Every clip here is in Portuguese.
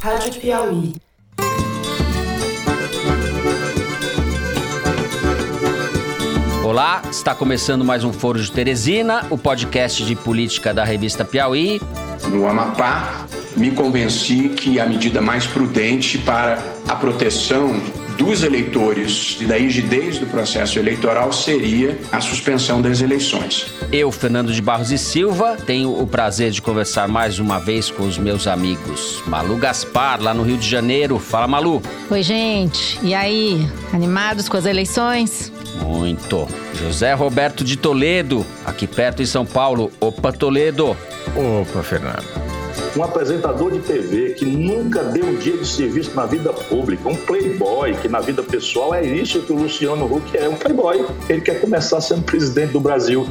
Rádio Piauí. Olá, está começando mais um Foro de Teresina, o podcast de política da revista Piauí. No Amapá, me convenci que a medida mais prudente para a proteção dos eleitores e da rigidez do processo eleitoral seria a suspensão das eleições. Eu, Fernando de Barros e Silva, tenho o prazer de conversar mais uma vez com os meus amigos Malu Gaspar, lá no Rio de Janeiro. Fala, Malu. Oi, gente. E aí? Animados com as eleições? Muito. José Roberto de Toledo, aqui perto em São Paulo. Opa, Toledo. Opa, Fernando um apresentador de TV que nunca deu dia de serviço na vida pública, um playboy que na vida pessoal é isso que o Luciano Huck é, um playboy. Ele quer começar sendo presidente do Brasil.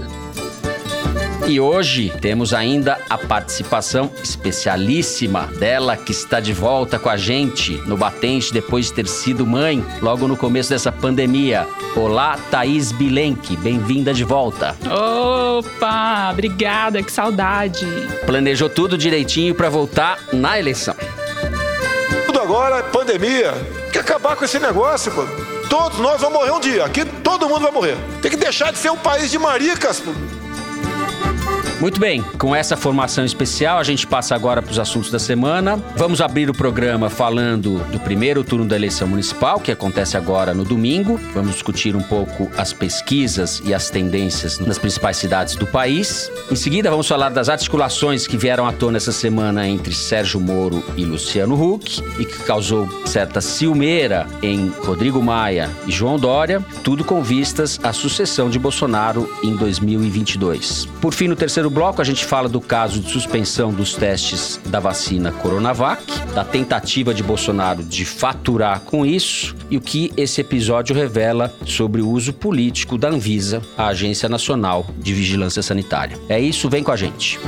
E hoje temos ainda a participação especialíssima dela que está de volta com a gente no Batente depois de ter sido mãe logo no começo dessa pandemia. Olá, Thaís Bilenque, bem-vinda de volta. Opa, obrigada, que saudade. Planejou tudo direitinho para voltar na eleição. Tudo agora é pandemia. Quer acabar com esse negócio, pô. Todos nós vamos morrer um dia. Aqui todo mundo vai morrer. Tem que deixar de ser um país de maricas, pô. Muito bem, com essa formação especial, a gente passa agora para os assuntos da semana. Vamos abrir o programa falando do primeiro turno da eleição municipal, que acontece agora no domingo. Vamos discutir um pouco as pesquisas e as tendências nas principais cidades do país. Em seguida, vamos falar das articulações que vieram à tona essa semana entre Sérgio Moro e Luciano Huck e que causou certa ciumeira em Rodrigo Maia e João Dória, tudo com vistas à sucessão de Bolsonaro em 2022. Por fim, no terceiro bloco, a gente fala do caso de suspensão dos testes da vacina Coronavac, da tentativa de Bolsonaro de faturar com isso e o que esse episódio revela sobre o uso político da Anvisa, a Agência Nacional de Vigilância Sanitária. É isso, vem com a gente.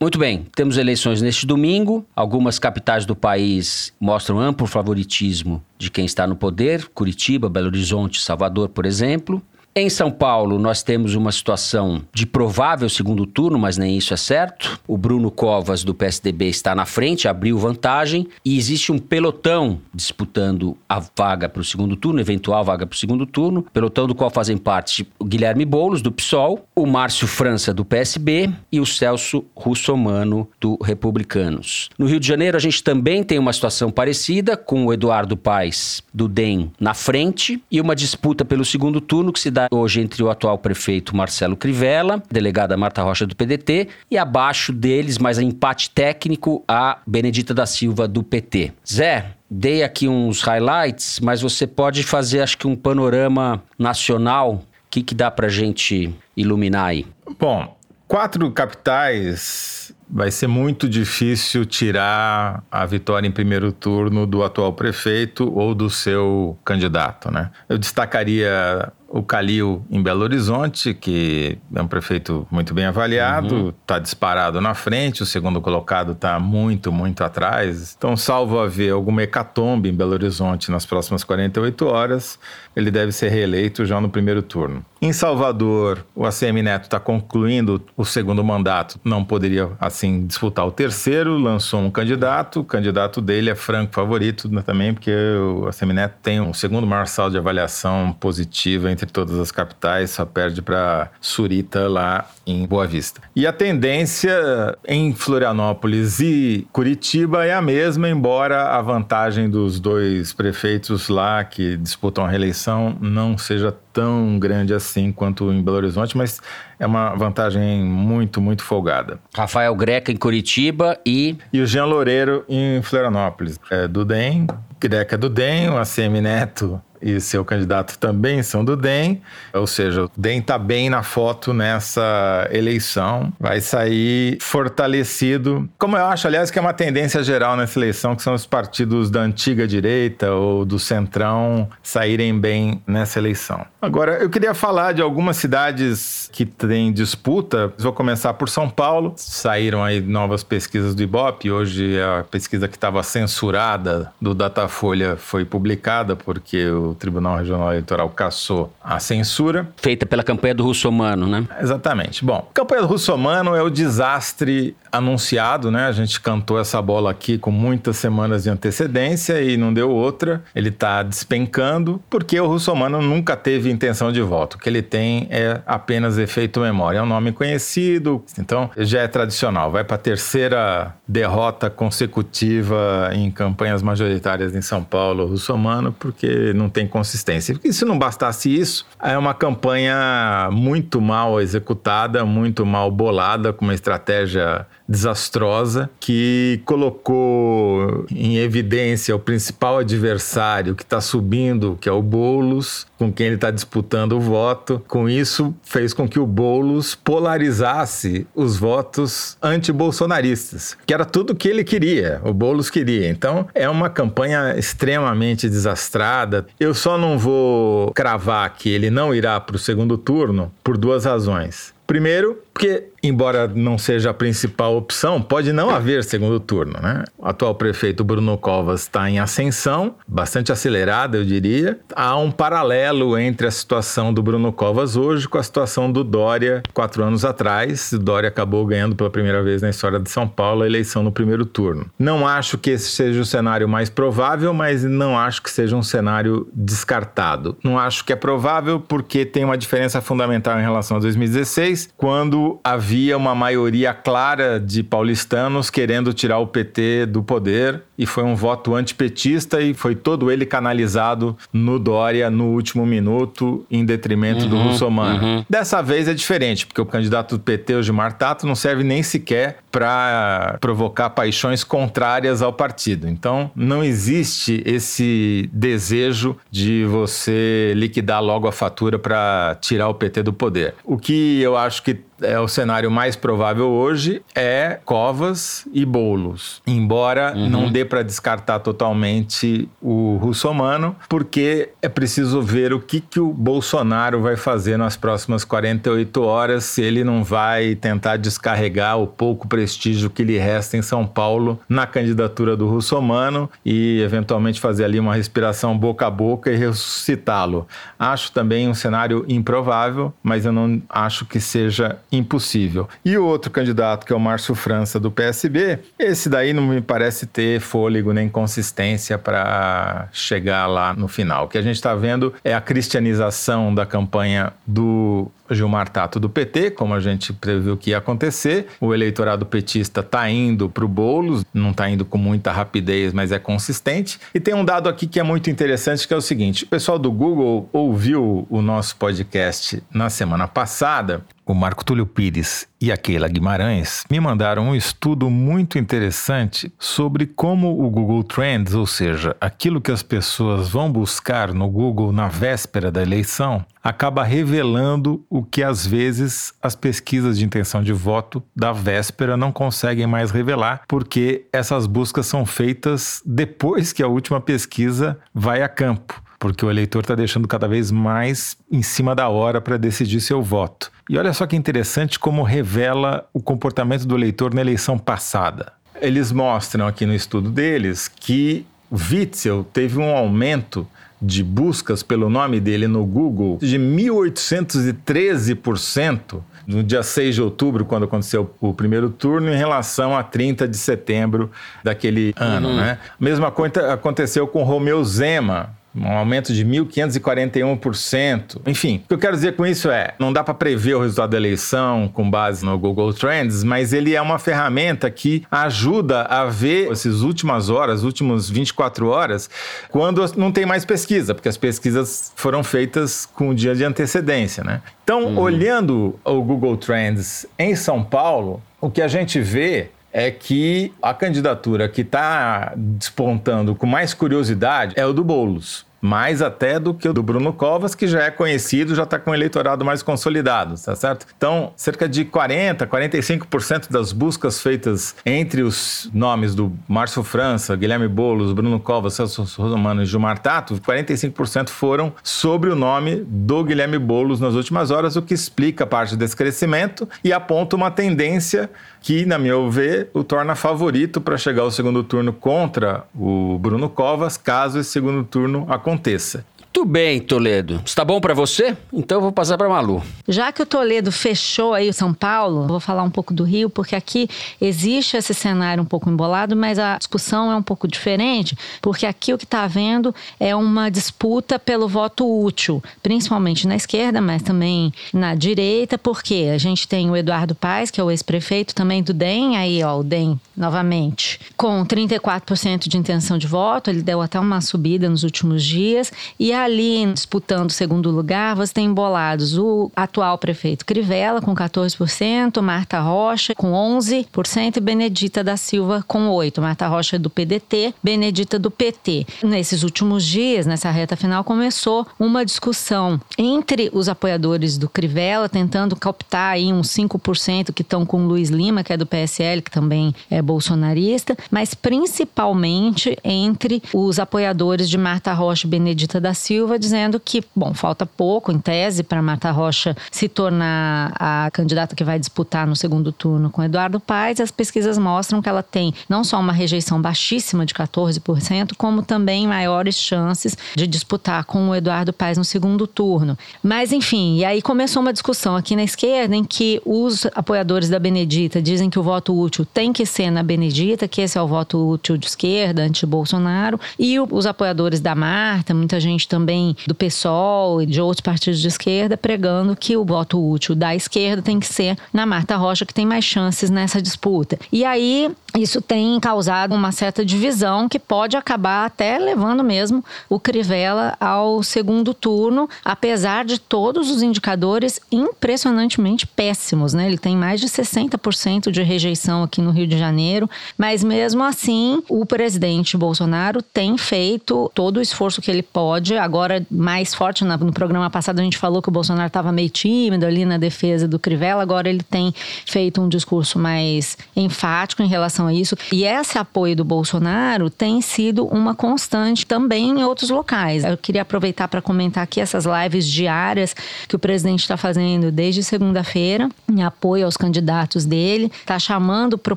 Muito bem, temos eleições neste domingo. Algumas capitais do país mostram amplo favoritismo de quem está no poder: Curitiba, Belo Horizonte, Salvador, por exemplo. Em São Paulo, nós temos uma situação de provável segundo turno, mas nem isso é certo. O Bruno Covas, do PSDB, está na frente, abriu vantagem, e existe um pelotão disputando a vaga para o segundo turno, eventual vaga para o segundo turno. Pelotão do qual fazem parte o Guilherme Boulos, do PSOL, o Márcio França, do PSB, e o Celso Russomano, do Republicanos. No Rio de Janeiro, a gente também tem uma situação parecida, com o Eduardo Paes, do DEM, na frente, e uma disputa pelo segundo turno que se dá hoje entre o atual prefeito Marcelo Crivella, delegada Marta Rocha do PDT, e abaixo deles, mas a empate técnico, a Benedita da Silva do PT. Zé, dei aqui uns highlights, mas você pode fazer, acho que, um panorama nacional. O que, que dá pra gente iluminar aí? Bom, quatro capitais vai ser muito difícil tirar a vitória em primeiro turno do atual prefeito ou do seu candidato, né? Eu destacaria o Calil em Belo Horizonte, que é um prefeito muito bem avaliado, está uhum. disparado na frente, o segundo colocado está muito, muito atrás. Então, salvo haver alguma hecatombe em Belo Horizonte nas próximas 48 horas, ele deve ser reeleito já no primeiro turno. Em Salvador, o ACM Neto está concluindo o segundo mandato, não poderia assim disputar o terceiro, lançou um candidato, o candidato dele é franco favorito né, também, porque o ACM Neto tem um segundo maior saldo de avaliação positiva entre todas as capitais, só perde para Surita lá em Boa Vista. E a tendência em Florianópolis e Curitiba é a mesma, embora a vantagem dos dois prefeitos lá que disputam a reeleição não seja tão grande assim quanto em Belo Horizonte, mas é uma vantagem muito, muito folgada. Rafael Greca em Curitiba e. E o Jean Loureiro em Florianópolis. É do DEM, Greca do DEM, o ACM Neto e seu candidato também são do DEM, ou seja, o DEM está bem na foto nessa eleição, vai sair fortalecido, como eu acho, aliás, que é uma tendência geral nessa eleição, que são os partidos da antiga direita ou do centrão saírem bem nessa eleição. Agora, eu queria falar de algumas cidades que têm disputa, vou começar por São Paulo, saíram aí novas pesquisas do Ibope, hoje a pesquisa que estava censurada do Datafolha foi publicada, porque o o Tribunal Regional Eleitoral cassou a censura. Feita pela campanha do Russomano, né? Exatamente. Bom, a campanha do Russomano é o desastre anunciado, né? A gente cantou essa bola aqui com muitas semanas de antecedência e não deu outra. Ele está despencando porque o Russomano nunca teve intenção de voto. O que ele tem é apenas efeito memória. É um nome conhecido, então já é tradicional. Vai para a terceira derrota consecutiva em campanhas majoritárias em São Paulo, Russomano, porque não tem consistência. E se não bastasse isso, é uma campanha muito mal executada, muito mal bolada, com uma estratégia desastrosa que colocou em evidência o principal adversário que está subindo, que é o Boulos, com quem ele está disputando o voto. Com isso, fez com que o Boulos polarizasse os votos anti-bolsonaristas, que era tudo que ele queria, o Boulos queria. Então, é uma campanha extremamente desastrada. Eu só não vou cravar que ele não irá para o segundo turno por duas razões. Primeiro, porque, embora não seja a principal opção, pode não haver segundo turno, né? O atual prefeito Bruno Covas está em ascensão, bastante acelerada, eu diria. Há um paralelo entre a situação do Bruno Covas hoje com a situação do Dória quatro anos atrás. O Dória acabou ganhando pela primeira vez na história de São Paulo a eleição no primeiro turno. Não acho que esse seja o cenário mais provável, mas não acho que seja um cenário descartado. Não acho que é provável porque tem uma diferença fundamental em relação a 2016, quando havia uma maioria clara de paulistanos querendo tirar o PT do poder e foi um voto antipetista e foi todo ele canalizado no Dória no último minuto em detrimento uhum, do Russomano. Uhum. Dessa vez é diferente, porque o candidato do PT, o Gilmar Tato, não serve nem sequer para provocar paixões contrárias ao partido. Então, não existe esse desejo de você liquidar logo a fatura para tirar o PT do poder. O que eu acho que é o cenário mais provável hoje é Covas e Bolos, embora uhum. não dê para descartar totalmente o russomano, porque é preciso ver o que, que o Bolsonaro vai fazer nas próximas 48 horas, se ele não vai tentar descarregar o pouco prestígio que lhe resta em São Paulo na candidatura do russomano e eventualmente fazer ali uma respiração boca a boca e ressuscitá-lo. Acho também um cenário improvável, mas eu não acho que seja impossível. E o outro candidato, que é o Márcio França, do PSB, esse daí não me parece ter fôlego nem consistência para chegar lá no final. O que a gente está vendo é a cristianização da campanha do Gilmar Tato do PT, como a gente previu que ia acontecer. O eleitorado petista está indo para o Boulos, não está indo com muita rapidez, mas é consistente. E tem um dado aqui que é muito interessante, que é o seguinte: o pessoal do Google ouviu o nosso podcast na semana passada o Marco Túlio Pires e a Keila Guimarães me mandaram um estudo muito interessante sobre como o Google Trends, ou seja, aquilo que as pessoas vão buscar no Google na véspera da eleição, acaba revelando o que às vezes as pesquisas de intenção de voto da véspera não conseguem mais revelar, porque essas buscas são feitas depois que a última pesquisa vai a campo porque o eleitor está deixando cada vez mais em cima da hora para decidir seu voto. E olha só que interessante como revela o comportamento do eleitor na eleição passada. Eles mostram aqui no estudo deles que Witzel teve um aumento de buscas pelo nome dele no Google de 1813% no dia 6 de outubro, quando aconteceu o primeiro turno, em relação a 30 de setembro daquele ano. Uhum. Né? A mesma coisa aconteceu com Romeu Zema, um aumento de 1.541%. Enfim, o que eu quero dizer com isso é, não dá para prever o resultado da eleição com base no Google Trends, mas ele é uma ferramenta que ajuda a ver essas últimas horas, últimas 24 horas, quando não tem mais pesquisa, porque as pesquisas foram feitas com o dia de antecedência, né? Então, uhum. olhando o Google Trends em São Paulo, o que a gente vê é que a candidatura que está despontando com mais curiosidade é o do Boulos mais até do que o do Bruno Covas, que já é conhecido, já está com o eleitorado mais consolidado, tá certo? Então, cerca de 40, 45% das buscas feitas entre os nomes do Márcio França, Guilherme Boulos, Bruno Covas, Celso Romano e Gilmar Tato, 45% foram sobre o nome do Guilherme Boulos nas últimas horas, o que explica parte desse crescimento e aponta uma tendência que, na meu ver, o torna favorito para chegar ao segundo turno contra o Bruno Covas, caso esse segundo turno aconteça aconteça. Muito bem, Toledo. Está bom para você? Então eu vou passar para Malu. Já que o Toledo fechou aí o São Paulo, vou falar um pouco do Rio, porque aqui existe esse cenário um pouco embolado, mas a discussão é um pouco diferente, porque aqui o que está havendo é uma disputa pelo voto útil, principalmente na esquerda, mas também na direita, porque a gente tem o Eduardo Paes, que é o ex-prefeito também do DEM, aí ó, o DEM novamente, com 34% de intenção de voto, ele deu até uma subida nos últimos dias, e ali disputando o segundo lugar, você tem embolados o atual prefeito Crivella com 14%, Marta Rocha com 11% e Benedita da Silva com 8%. Marta Rocha é do PDT, Benedita do PT. Nesses últimos dias, nessa reta final, começou uma discussão entre os apoiadores do Crivella, tentando captar aí uns 5% que estão com Luiz Lima, que é do PSL, que também é bolsonarista, mas principalmente entre os apoiadores de Marta Rocha e Benedita da Silva, dizendo que, bom, falta pouco, em tese, para Marta Rocha se tornar a candidata que vai disputar no segundo turno com Eduardo Paes. As pesquisas mostram que ela tem não só uma rejeição baixíssima de 14%, como também maiores chances de disputar com o Eduardo Paes no segundo turno. Mas, enfim, e aí começou uma discussão aqui na esquerda em que os apoiadores da Benedita dizem que o voto útil tem que ser na Benedita, que esse é o voto útil de esquerda, anti-Bolsonaro, e os apoiadores da Marta, muita gente também do PSOL e de outros partidos de esquerda, pregando que o voto útil da esquerda tem que ser na Marta Rocha, que tem mais chances nessa disputa. E aí, isso tem causado uma certa divisão que pode acabar até levando mesmo o Crivella ao segundo turno, apesar de todos os indicadores impressionantemente péssimos, né? Ele tem mais de 60% de rejeição aqui no Rio de Janeiro, mas mesmo assim, o presidente Bolsonaro tem feito todo o esforço que ele pode. Agora, mais forte, no programa passado a gente falou que o Bolsonaro estava meio tímido ali na defesa do Crivella, agora ele tem feito um discurso mais enfático em relação a isso. E esse apoio do Bolsonaro tem sido uma constante também em outros locais. Eu queria aproveitar para comentar aqui essas lives diárias que o presidente está fazendo desde segunda-feira, em apoio aos candidatos dele, está chamando para o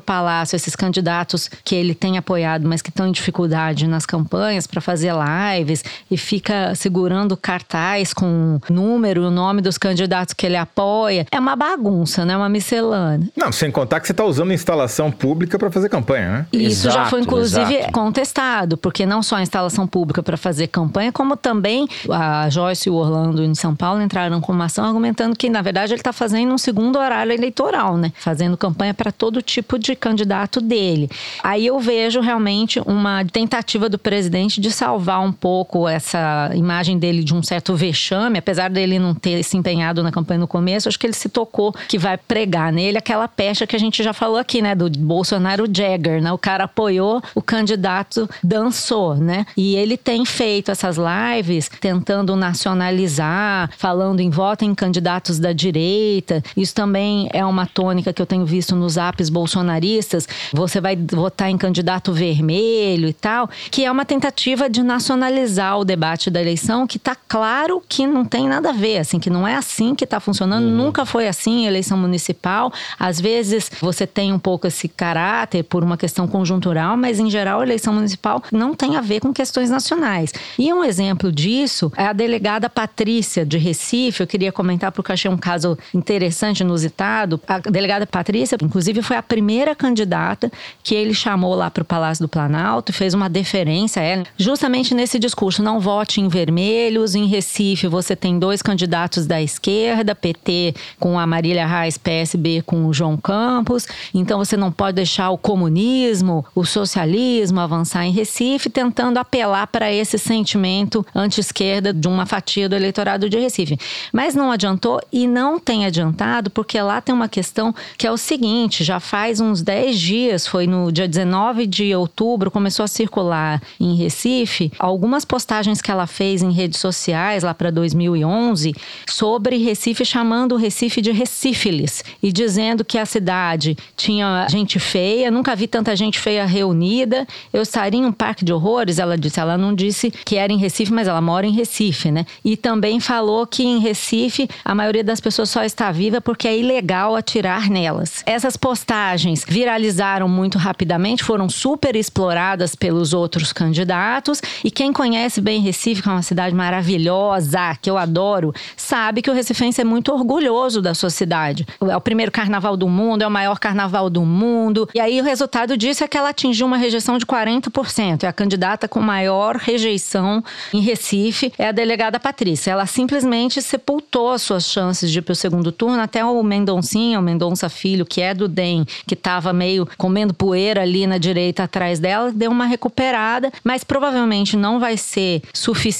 Palácio esses candidatos que ele tem apoiado, mas que estão em dificuldade nas campanhas para fazer lives e fica segurando cartaz com número, o nome dos candidatos que ele apoia. É uma bagunça, né? Uma miscelânea. Não, sem contar que você está usando instalação pública para fazer campanha, né? Isso Exato, já foi, inclusive, exato. contestado, porque não só a instalação pública para fazer campanha, como também a Joyce e o Orlando em São Paulo entraram com uma ação argumentando que, na verdade, ele está fazendo um segundo horário eleitoral, né? Fazendo campanha para todo tipo de candidato dele. Aí eu vejo realmente uma tentativa do presidente de salvar um pouco essa imagem dele de um certo vexame, apesar dele não ter se empenhado na campanha no começo, acho que ele se tocou que vai pregar nele aquela pecha que a gente já falou aqui, né? Do Bolsonaro Jagger, né? O cara apoiou, o candidato dançou, né? E ele tem feito essas lives tentando nacionalizar, falando em voto em candidatos da direita. Isso também é uma tônica que eu tenho visto nos apps bolsonaristas. Você vai votar em candidato vermelho e tal, que é uma tentativa de nacionalizar o debate da eleição, que tá claro que não tem nada a ver, assim, que não é assim que tá funcionando, nunca foi assim eleição municipal. Às vezes você tem um pouco esse caráter por uma questão conjuntural, mas em geral a eleição municipal não tem a ver com questões nacionais. E um exemplo disso é a delegada Patrícia de Recife. Eu queria comentar porque eu achei um caso interessante, inusitado. A delegada Patrícia, inclusive, foi a primeira candidata que ele chamou lá para o Palácio do Planalto e fez uma deferência a ela, justamente nesse discurso: não vote em vermelhos. Em Recife, você tem dois candidatos da esquerda, PT com a Marília Reis, PSB com o João Campos. Então você não pode deixar o comunismo, o socialismo avançar em Recife, tentando apelar para esse sentimento anti-esquerda de uma fatia do eleitorado de Recife. Mas não adiantou e não tem adiantado, porque lá tem uma questão que é o seguinte: já faz uns 10 dias, foi no dia 19 de outubro, começou a circular em Recife algumas postagens que ela fez em redes sociais lá para 2011 sobre Recife, chamando o Recife de Recífilis e dizendo que a cidade tinha gente feia, nunca vi tanta gente feia reunida. Eu estaria em um parque de horrores, ela disse. Ela não disse que era em Recife, mas ela mora em Recife, né? E também falou que em Recife a maioria das pessoas só está viva porque é ilegal atirar nelas. Essas postagens viralizaram muito rapidamente, foram super exploradas pelos outros candidatos. E quem conhece bem Recife, que é uma cidade maravilhosa, que eu adoro, sabe que o Recifense é muito orgulhoso da sua cidade. É o primeiro carnaval do mundo, é o maior carnaval do mundo. E aí o resultado disso é que ela atingiu uma rejeição de 40%. É a candidata com maior rejeição em Recife, é a delegada Patrícia. Ela simplesmente sepultou as suas chances de ir para o segundo turno. Até o Mendoncinha, o Mendonça Filho, que é do DEM, que estava meio comendo poeira ali na direita atrás dela, deu uma recuperada, mas provavelmente não vai ser suficiente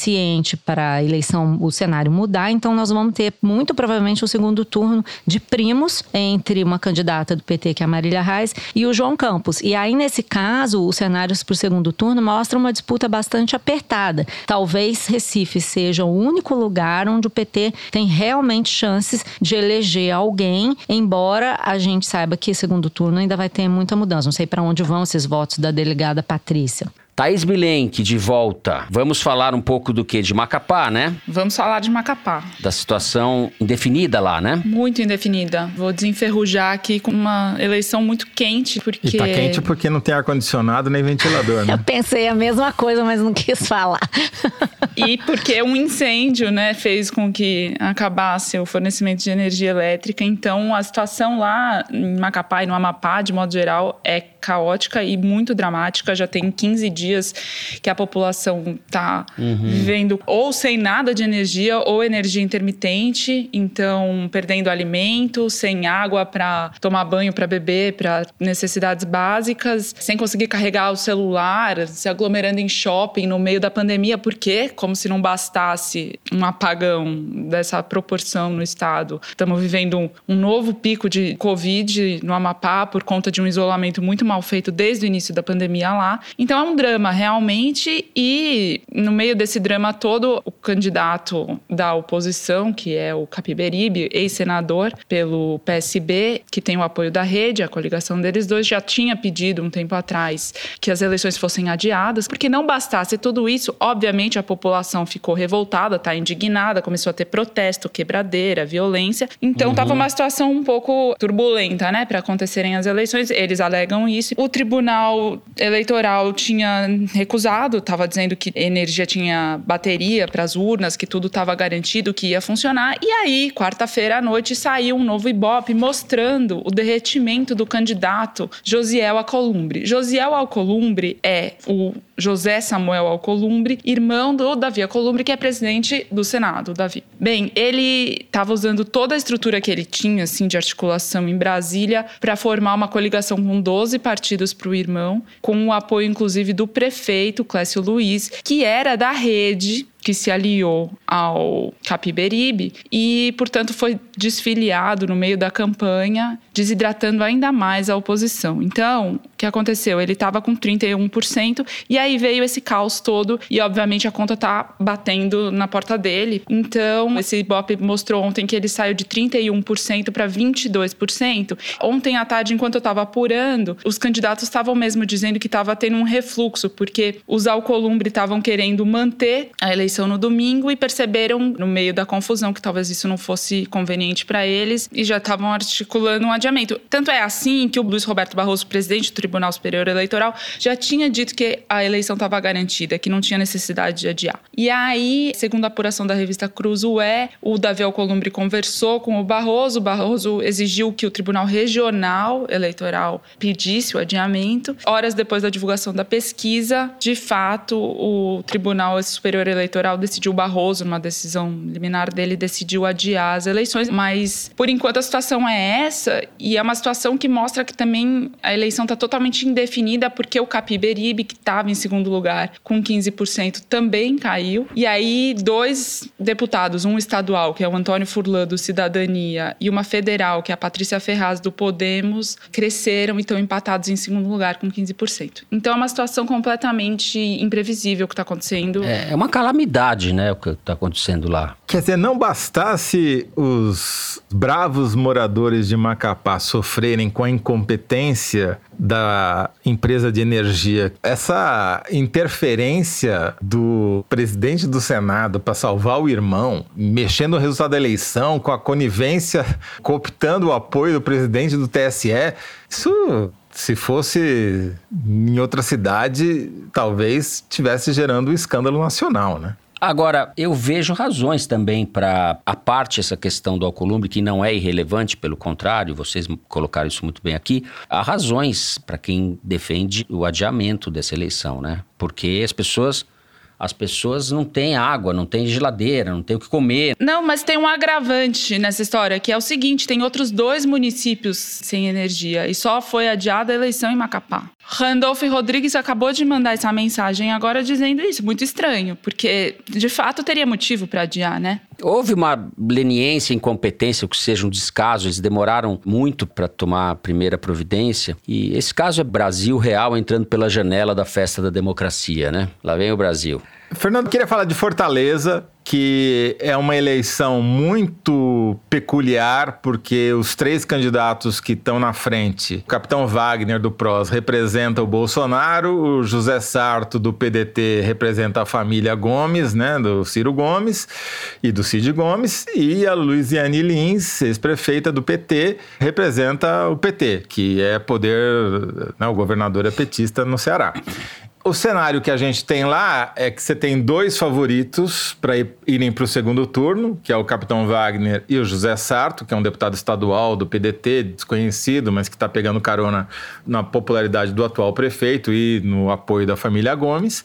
para a eleição, o cenário mudar. Então nós vamos ter muito provavelmente o segundo turno de primos entre uma candidata do PT, que é a Marília Reis, e o João Campos. E aí, nesse caso, os cenários para o segundo turno mostram uma disputa bastante apertada. Talvez Recife seja o único lugar onde o PT tem realmente chances de eleger alguém, embora a gente saiba que segundo turno ainda vai ter muita mudança. Não sei para onde vão esses votos da delegada Patrícia. Thaís Bilenque, de volta. Vamos falar um pouco do que? De Macapá, né? Vamos falar de Macapá. Da situação indefinida lá, né? Muito indefinida. Vou desenferrujar aqui com uma eleição muito quente, porque... E tá quente porque não tem ar-condicionado nem ventilador, né? Eu pensei a mesma coisa, mas não quis falar. e porque um incêndio, né, fez com que acabasse o fornecimento de energia elétrica. Então, a situação lá em Macapá e no Amapá, de modo geral, é caótica e muito dramática. Já tem 15 dias que a população está uhum. vivendo ou sem nada de energia ou energia intermitente, então perdendo alimento, sem água para tomar banho, para beber, para necessidades básicas, sem conseguir carregar o celular, se aglomerando em shopping no meio da pandemia, porque como se não bastasse um apagão dessa proporção no estado. Estamos vivendo um, um novo pico de Covid no Amapá por conta de um isolamento muito mal feito desde o início da pandemia lá. Então é um drama realmente e no meio desse drama todo, o candidato da oposição, que é o Capiberibe, ex-senador pelo PSB, que tem o apoio da rede, a coligação deles dois, já tinha pedido um tempo atrás que as eleições fossem adiadas, porque não bastasse tudo isso, obviamente a população ficou revoltada, está indignada, começou a ter protesto, quebradeira, violência. Então estava uhum. uma situação um pouco turbulenta, né, para acontecerem as eleições. Eles alegam isso. O Tribunal Eleitoral tinha recusado, estava dizendo que energia tinha bateria para as urnas, que tudo estava garantido, que ia funcionar. E aí, quarta-feira à noite, saiu um novo Ibope mostrando o derretimento do candidato Josiel Alcolumbre. Josiel Alcolumbre é o José Samuel Alcolumbre, irmão do Davi Alcolumbre, que é presidente do Senado, Davi. Bem, ele estava usando toda a estrutura que ele tinha, assim, de articulação em Brasília, para formar uma coligação com 12 partidos para o irmão, com o apoio, inclusive, do prefeito, Clécio Luiz, que era da rede que se aliou ao Capiberibe e, portanto, foi desfiliado no meio da campanha, desidratando ainda mais a oposição. Então, o que aconteceu? Ele estava com 31% e aí veio esse caos todo e, obviamente, a conta está batendo na porta dele. Então, esse Ibope mostrou ontem que ele saiu de 31% para 22%. Ontem à tarde, enquanto eu estava apurando, os candidatos estavam mesmo dizendo que estava tendo um refluxo, porque os Alcolumbre estavam querendo manter a eleição eleição no domingo e perceberam, no meio da confusão, que talvez isso não fosse conveniente para eles e já estavam articulando um adiamento. Tanto é assim que o Luiz Roberto Barroso, presidente do Tribunal Superior Eleitoral, já tinha dito que a eleição estava garantida, que não tinha necessidade de adiar. E aí, segundo a apuração da revista Cruzoé, o Davi Alcolumbre conversou com o Barroso, o Barroso exigiu que o Tribunal Regional Eleitoral pedisse o adiamento. Horas depois da divulgação da pesquisa, de fato, o Tribunal Superior Eleitoral Eleitoral decidiu Barroso, numa decisão liminar dele, decidiu adiar as eleições. Mas, por enquanto, a situação é essa. E é uma situação que mostra que também a eleição está totalmente indefinida, porque o Capiberibe, que estava em segundo lugar com 15%, também caiu. E aí, dois deputados, um estadual, que é o Antônio Furlan, do Cidadania, e uma federal, que é a Patrícia Ferraz, do Podemos, cresceram e estão empatados em segundo lugar com 15%. Então, é uma situação completamente imprevisível que está acontecendo. É, é uma calamidade né, o que está acontecendo lá. Quer dizer, não bastasse os bravos moradores de Macapá sofrerem com a incompetência da empresa de energia, essa interferência do presidente do Senado para salvar o irmão, mexendo no resultado da eleição, com a conivência, cooptando o apoio do presidente do TSE, isso se fosse em outra cidade, talvez tivesse gerando um escândalo nacional, né? Agora, eu vejo razões também para a parte essa questão do alcolumbre, que não é irrelevante, pelo contrário, vocês colocaram isso muito bem aqui. Há razões para quem defende o adiamento dessa eleição, né? Porque as pessoas as pessoas não têm água, não têm geladeira, não têm o que comer. Não, mas tem um agravante nessa história, que é o seguinte: tem outros dois municípios sem energia e só foi adiada a eleição em Macapá. Randolph Rodrigues acabou de mandar essa mensagem agora dizendo isso. Muito estranho, porque de fato teria motivo para adiar, né? Houve uma leniência, incompetência, que seja um descaso. Eles demoraram muito para tomar a primeira providência. E esse caso é Brasil real entrando pela janela da festa da democracia, né? Lá vem o Brasil. Fernando, queria falar de Fortaleza, que é uma eleição muito peculiar, porque os três candidatos que estão na frente, o capitão Wagner do PROS representa o Bolsonaro, o José Sarto do PDT representa a família Gomes, né, do Ciro Gomes e do Cid Gomes, e a Luiziane Lins, ex-prefeita do PT, representa o PT, que é poder, né, o governador é petista no Ceará. O cenário que a gente tem lá é que você tem dois favoritos para irem para o segundo turno, que é o Capitão Wagner e o José Sarto, que é um deputado estadual do PDT, desconhecido, mas que está pegando carona na popularidade do atual prefeito e no apoio da família Gomes.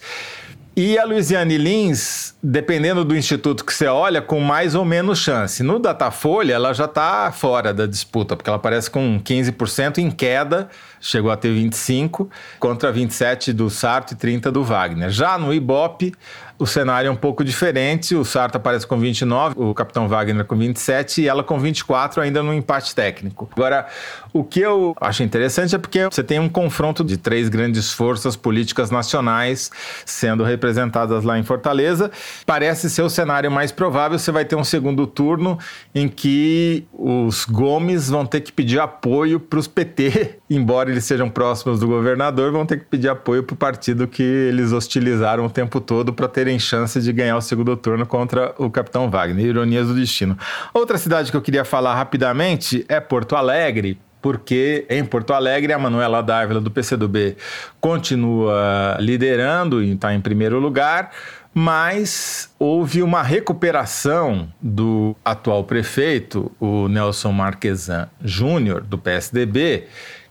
E a Luiziane Lins, dependendo do instituto que você olha, com mais ou menos chance. No Datafolha, ela já está fora da disputa, porque ela aparece com 15% em queda, chegou a ter 25%, contra 27% do Sarto e 30% do Wagner. Já no Ibope, o cenário é um pouco diferente. O Sarto aparece com 29, o Capitão Wagner com 27 e ela com 24, ainda no empate técnico. Agora, o que eu acho interessante é porque você tem um confronto de três grandes forças políticas nacionais sendo representadas lá em Fortaleza. Parece ser o cenário mais provável. Você vai ter um segundo turno em que os Gomes vão ter que pedir apoio para os PT, embora eles sejam próximos do governador, vão ter que pedir apoio para o partido que eles hostilizaram o tempo todo para ter terem chance de ganhar o segundo turno contra o Capitão Wagner. Ironias do destino. Outra cidade que eu queria falar rapidamente é Porto Alegre, porque em Porto Alegre a Manuela Dávila do PCdoB continua liderando e está em primeiro lugar, mas houve uma recuperação do atual prefeito, o Nelson Marquesan Júnior, do PSDB,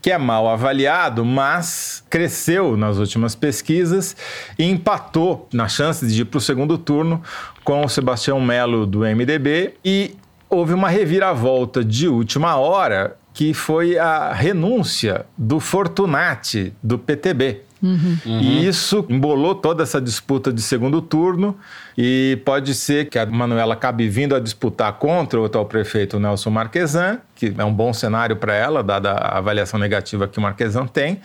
que é mal avaliado, mas cresceu nas últimas pesquisas e empatou na chance de ir para o segundo turno com o Sebastião Melo do MDB e houve uma reviravolta de última hora que foi a renúncia do Fortunati do PTB. Uhum. E isso embolou toda essa disputa de segundo turno e pode ser que a Manuela acabe vindo a disputar contra o atual prefeito Nelson Marquesan, que é um bom cenário para ela, dada a avaliação negativa que o Marquesan tem,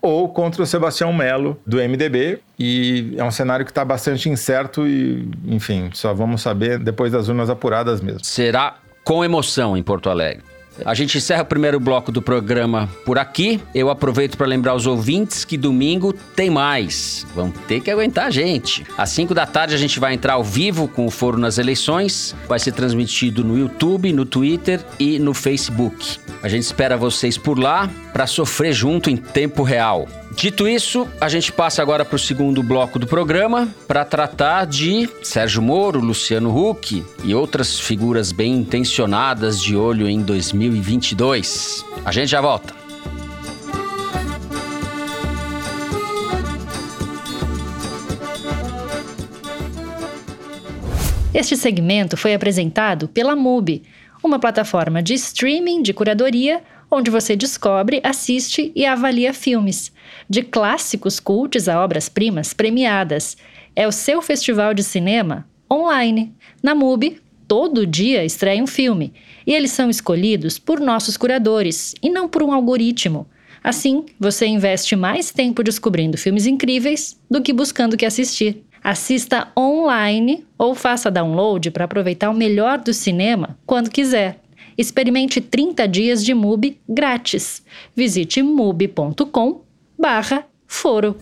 ou contra o Sebastião Melo, do MDB. E é um cenário que está bastante incerto e, enfim, só vamos saber depois das urnas apuradas mesmo. Será com emoção em Porto Alegre. A gente encerra o primeiro bloco do programa por aqui. Eu aproveito para lembrar os ouvintes que domingo tem mais. Vão ter que aguentar a gente. Às 5 da tarde a gente vai entrar ao vivo com o Foro nas Eleições. Vai ser transmitido no YouTube, no Twitter e no Facebook. A gente espera vocês por lá para sofrer junto em tempo real. Dito isso, a gente passa agora para o segundo bloco do programa para tratar de Sérgio Moro, Luciano Huck e outras figuras bem intencionadas de olho em 2022. A gente já volta. Este segmento foi apresentado pela MUBI, uma plataforma de streaming de curadoria onde você descobre, assiste e avalia filmes, de clássicos cultos a obras-primas premiadas. É o seu festival de cinema online. Na MUBI, todo dia estreia um filme, e eles são escolhidos por nossos curadores e não por um algoritmo. Assim, você investe mais tempo descobrindo filmes incríveis do que buscando que assistir. Assista online ou faça download para aproveitar o melhor do cinema quando quiser. Experimente 30 dias de MUBI grátis. Visite mubi.com barra foro.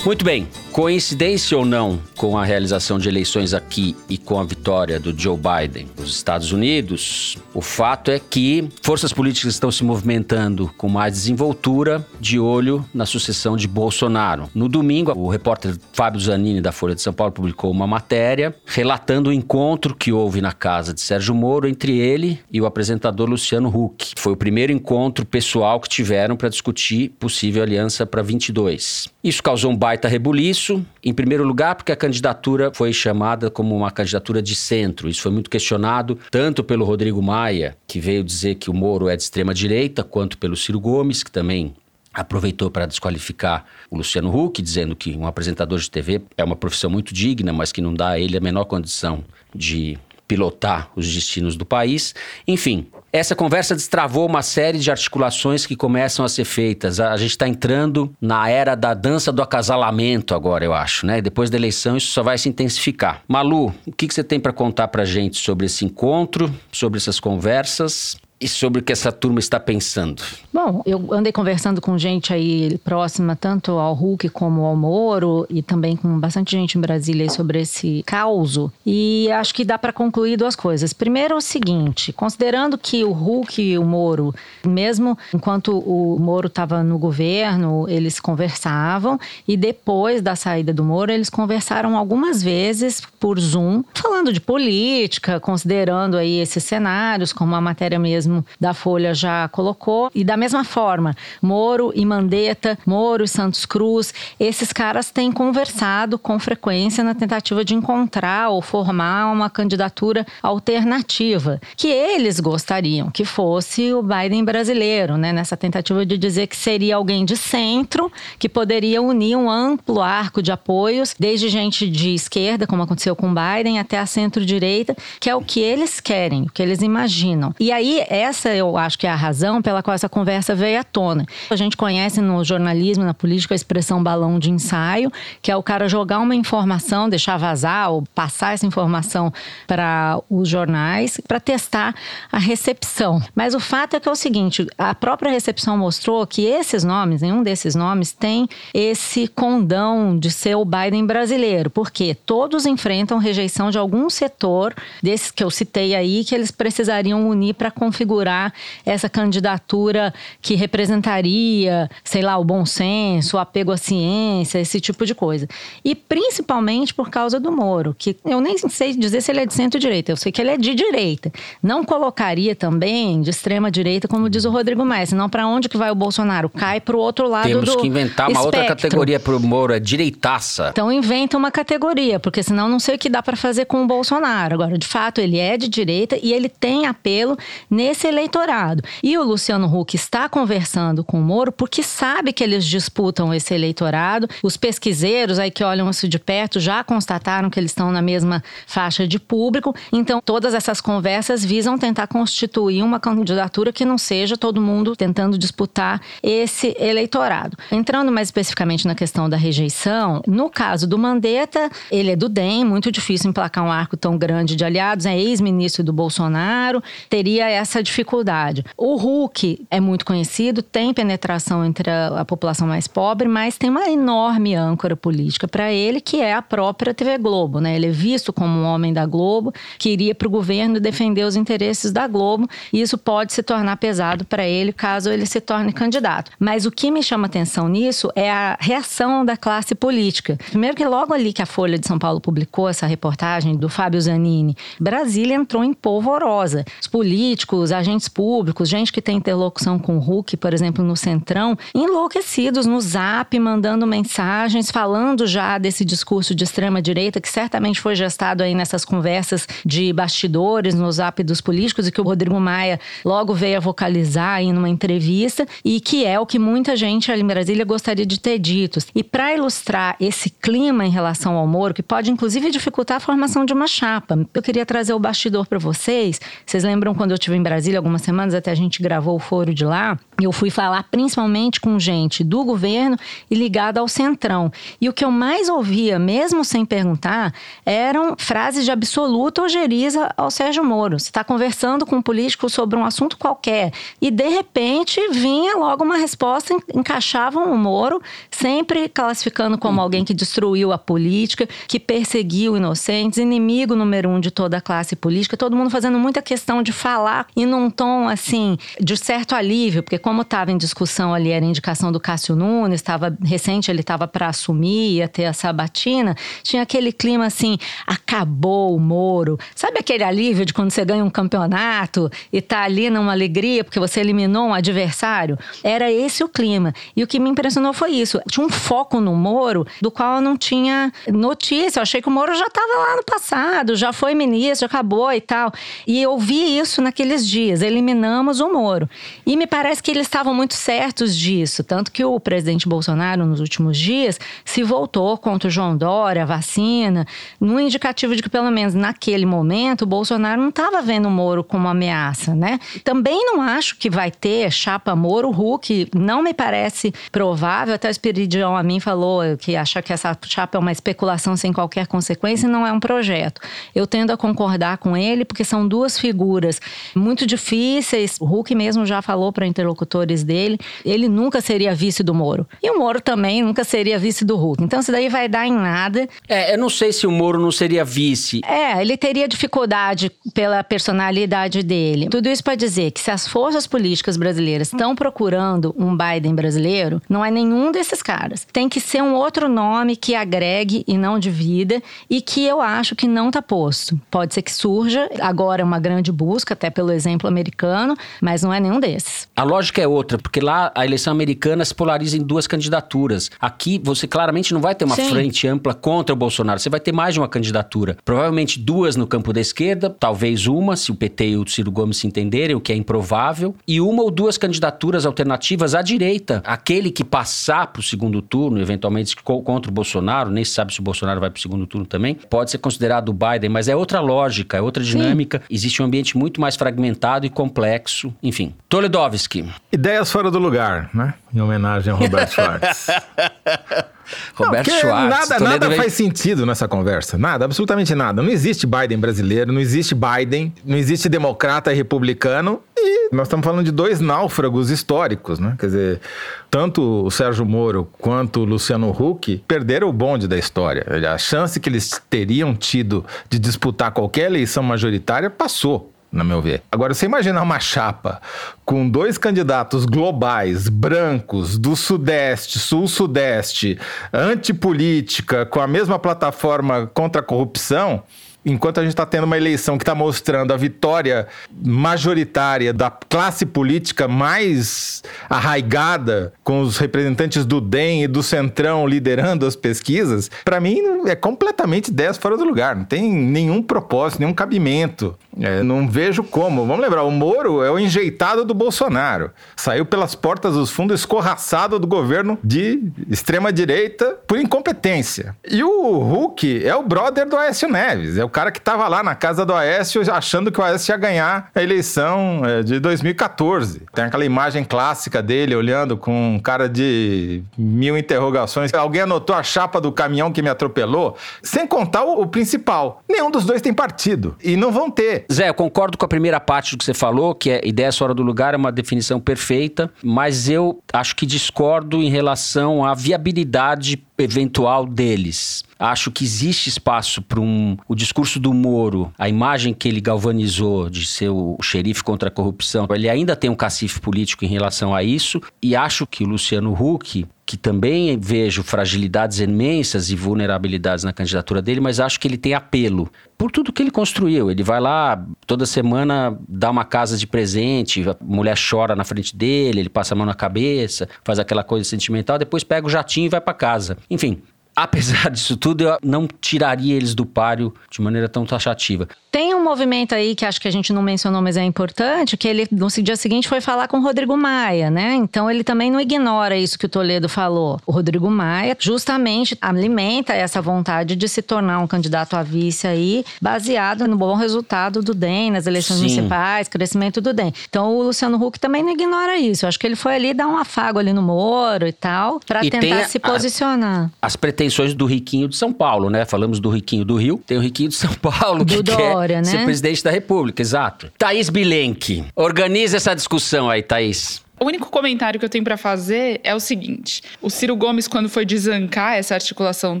Muito bem. Coincidência ou não com a realização de eleições aqui e com a vitória do Joe Biden nos Estados Unidos, o fato é que forças políticas estão se movimentando com mais desenvoltura de olho na sucessão de Bolsonaro. No domingo, o repórter Fábio Zanini da Folha de São Paulo publicou uma matéria relatando o encontro que houve na casa de Sérgio Moro entre ele e o apresentador Luciano Huck. Foi o primeiro encontro pessoal que tiveram para discutir possível aliança para 22. Isso causou um baita rebuliço isso, em primeiro lugar, porque a candidatura foi chamada como uma candidatura de centro. Isso foi muito questionado, tanto pelo Rodrigo Maia, que veio dizer que o Moro é de extrema direita, quanto pelo Ciro Gomes, que também aproveitou para desqualificar o Luciano Huck, dizendo que um apresentador de TV é uma profissão muito digna, mas que não dá a ele a menor condição de pilotar os destinos do país. Enfim, essa conversa destravou uma série de articulações que começam a ser feitas. A gente está entrando na era da dança do acasalamento agora, eu acho, né? Depois da eleição isso só vai se intensificar. Malu, o que, que você tem para contar para gente sobre esse encontro, sobre essas conversas e sobre o que essa turma está pensando? Bom, eu andei conversando com gente aí próxima, tanto ao Hulk como ao Moro, e também com bastante gente em Brasília sobre esse caos. E acho que dá para concluir duas coisas. Primeiro, é o seguinte: considerando que o Hulk e o Moro, mesmo enquanto o Moro estava no governo, eles conversavam, e depois da saída do Moro, eles conversaram algumas vezes por Zoom, falando de política, considerando aí esses cenários, como a matéria mesmo mesmo da Folha já colocou. E da mesma forma, Moro e Mandetta, Moro e Santos Cruz, esses caras têm conversado com frequência na tentativa de encontrar ou formar uma candidatura alternativa, que eles gostariam que fosse o Biden brasileiro, né? Nessa tentativa de dizer que seria alguém de centro, que poderia unir um amplo arco de apoios, desde gente de esquerda, como aconteceu com Biden, até a centro-direita, que é o que eles querem, o que eles imaginam. E aí, essa eu acho que é a razão pela qual essa conversa veio à tona. A gente conhece no jornalismo, na política, a expressão balão de ensaio, que é o cara jogar uma informação, deixar vazar ou passar essa informação para os jornais para testar a recepção. Mas o fato é que é o seguinte: a própria recepção mostrou que esses nomes, nenhum desses nomes, tem esse condão de ser o Biden brasileiro, porque todos enfrentam rejeição de algum setor desses que eu citei aí, que eles precisariam unir para configurar configurar essa candidatura que representaria, sei lá, o bom senso, o apego à ciência, esse tipo de coisa. E principalmente por causa do Moro, que eu nem sei dizer se ele é de centro-direita, eu sei que ele é de direita. Não colocaria também de extrema-direita, como diz o Rodrigo Maia, senão para onde que vai o Bolsonaro? Cai para o outro lado Temos do Temos que inventar uma espectro. outra categoria para o Moro, é direitaça. Então inventa uma categoria, porque senão não sei o que dá para fazer com o Bolsonaro. Agora, de fato, ele é de direita e ele tem apelo nesse esse eleitorado. E o Luciano Huck está conversando com o Moro porque sabe que eles disputam esse eleitorado. Os pesquiseiros aí que olham isso de perto já constataram que eles estão na mesma faixa de público. Então, todas essas conversas visam tentar constituir uma candidatura que não seja todo mundo tentando disputar esse eleitorado. Entrando mais especificamente na questão da rejeição, no caso do Mandetta, ele é do DEM, muito difícil emplacar um arco tão grande de aliados, é ex-ministro do Bolsonaro, teria essa dificuldade. O Hulk é muito conhecido, tem penetração entre a, a população mais pobre, mas tem uma enorme âncora política para ele, que é a própria TV Globo. Né? Ele é visto como um homem da Globo, que iria para o governo defender os interesses da Globo, e isso pode se tornar pesado para ele caso ele se torne candidato. Mas o que me chama atenção nisso é a reação da classe política. Primeiro que logo ali que a Folha de São Paulo publicou essa reportagem do Fábio Zanini, Brasília entrou em polvorosa. Os políticos, agentes públicos, gente que tem interlocução com o Hulk, por exemplo, no Centrão, enlouquecidos no zap, mandando mensagens, falando já desse discurso de extrema-direita, que certamente foi gestado aí nessas conversas de bastidores no zap dos políticos e que o Rodrigo Maia logo veio a vocalizar aí numa entrevista, e que é o que muita gente ali em Brasília gostaria de ter dito. E para ilustrar esse clima em relação ao Moro, que pode inclusive dificultar a formação de uma chapa, eu queria trazer o bastidor para vocês. Vocês lembram quando eu estive em Brasília? Brasília algumas semanas, até a gente gravou o foro de lá. Eu fui falar principalmente com gente do governo e ligada ao centrão. E o que eu mais ouvia, mesmo sem perguntar, eram frases de absoluta ojeriza ao Sérgio Moro. Você está conversando com um político sobre um assunto qualquer e, de repente, vinha logo uma resposta, encaixavam o Moro, sempre classificando como alguém que destruiu a política, que perseguiu inocentes, inimigo número um de toda a classe política, todo mundo fazendo muita questão de falar e num tom, assim, de certo alívio, porque como estava em discussão ali, era indicação do Cássio Nunes, estava recente, ele estava para assumir, ia ter a sabatina, tinha aquele clima assim, acabou o Moro. Sabe aquele alívio de quando você ganha um campeonato e tá ali numa alegria porque você eliminou um adversário? Era esse o clima. E o que me impressionou foi isso. Tinha um foco no Moro do qual eu não tinha notícia. Eu achei que o Moro já estava lá no passado, já foi ministro, já acabou e tal. E eu vi isso naqueles dias. Eliminamos o Moro. E me parece que eles estavam muito certos disso. Tanto que o presidente Bolsonaro, nos últimos dias, se voltou contra o João Dória, a vacina, no indicativo de que, pelo menos naquele momento, o Bolsonaro não estava vendo o Moro como ameaça, né? Também não acho que vai ter chapa Moro Hulk, não me parece provável. Até o Espiridião a mim falou que acha que essa chapa é uma especulação sem qualquer consequência e não é um projeto. Eu tendo a concordar com ele, porque são duas figuras muito difíceis. O Hulk mesmo já falou para interlocutor interlocutores dele, ele nunca seria vice do Moro. E o Moro também nunca seria vice do Hulk. Então isso daí vai dar em nada. É, eu não sei se o Moro não seria vice. É, ele teria dificuldade pela personalidade dele. Tudo isso para dizer que se as forças políticas brasileiras estão procurando um Biden brasileiro, não é nenhum desses caras. Tem que ser um outro nome que agregue e não divida e que eu acho que não está posto. Pode ser que surja agora uma grande busca, até pelo exemplo americano, mas não é nenhum desses. A lógica lógica é outra, porque lá a eleição americana se polariza em duas candidaturas. Aqui você claramente não vai ter uma Sim. frente ampla contra o Bolsonaro, você vai ter mais de uma candidatura. Provavelmente duas no campo da esquerda, talvez uma, se o PT e o Ciro Gomes se entenderem, o que é improvável, e uma ou duas candidaturas alternativas à direita. Aquele que passar para o segundo turno, eventualmente contra o Bolsonaro, nem se sabe se o Bolsonaro vai para o segundo turno também, pode ser considerado o Biden, mas é outra lógica, é outra dinâmica. Sim. Existe um ambiente muito mais fragmentado e complexo. Enfim. Toledovski. Ideias fora do lugar, né? Em homenagem ao Roberto Schwartz. Roberto não, Schwartz. Nada, nada faz sentido nessa conversa. Nada, absolutamente nada. Não existe Biden brasileiro, não existe Biden, não existe democrata e republicano. E nós estamos falando de dois náufragos históricos, né? Quer dizer, tanto o Sérgio Moro quanto o Luciano Huck perderam o bonde da história. A chance que eles teriam tido de disputar qualquer eleição majoritária passou na meu ver. Agora, você imaginar uma chapa com dois candidatos globais, brancos, do Sudeste, Sul-Sudeste, antipolítica, com a mesma plataforma contra a corrupção, enquanto a gente está tendo uma eleição que está mostrando a vitória majoritária da classe política mais arraigada, com os representantes do DEM e do Centrão liderando as pesquisas, para mim é completamente 10 fora do lugar. Não tem nenhum propósito, nenhum cabimento. É, não vejo como. Vamos lembrar, o Moro é o enjeitado do Bolsonaro. Saiu pelas portas dos fundos escorraçado do governo de extrema-direita por incompetência. E o Hulk é o brother do Aécio Neves. É o cara que estava lá na casa do Aécio achando que o Aécio ia ganhar a eleição é, de 2014. Tem aquela imagem clássica dele olhando com um cara de mil interrogações. Alguém anotou a chapa do caminhão que me atropelou? Sem contar o, o principal. Nenhum dos dois tem partido. E não vão ter. Zé, eu concordo com a primeira parte do que você falou, que é ideia fora do lugar é uma definição perfeita, mas eu acho que discordo em relação à viabilidade eventual deles. Acho que existe espaço para um. O discurso do Moro, a imagem que ele galvanizou de ser o xerife contra a corrupção, ele ainda tem um cacife político em relação a isso. E acho que o Luciano Huck que também vejo fragilidades imensas e vulnerabilidades na candidatura dele, mas acho que ele tem apelo por tudo que ele construiu. Ele vai lá toda semana dar uma casa de presente, a mulher chora na frente dele, ele passa a mão na cabeça, faz aquela coisa sentimental, depois pega o jatinho e vai para casa. Enfim, apesar disso tudo, eu não tiraria eles do páreo de maneira tão taxativa. Tem um movimento aí que acho que a gente não mencionou, mas é importante, que ele no dia seguinte foi falar com o Rodrigo Maia, né? Então ele também não ignora isso que o Toledo falou. O Rodrigo Maia justamente alimenta essa vontade de se tornar um candidato a vice aí, baseado no bom resultado do DEM nas eleições Sim. municipais, crescimento do DEM. Então o Luciano Huck também não ignora isso. Eu acho que ele foi ali dar um afago ali no Moro e tal, para tentar a- se posicionar. As pretensões do riquinho de São Paulo, né? Falamos do riquinho do Rio, tem o riquinho de São Paulo que Do quer Dória, ser né? presidente da República, exato. Thaís Bilenque, organiza essa discussão aí, Thaís. O único comentário que eu tenho pra fazer é o seguinte: o Ciro Gomes, quando foi desancar essa articulação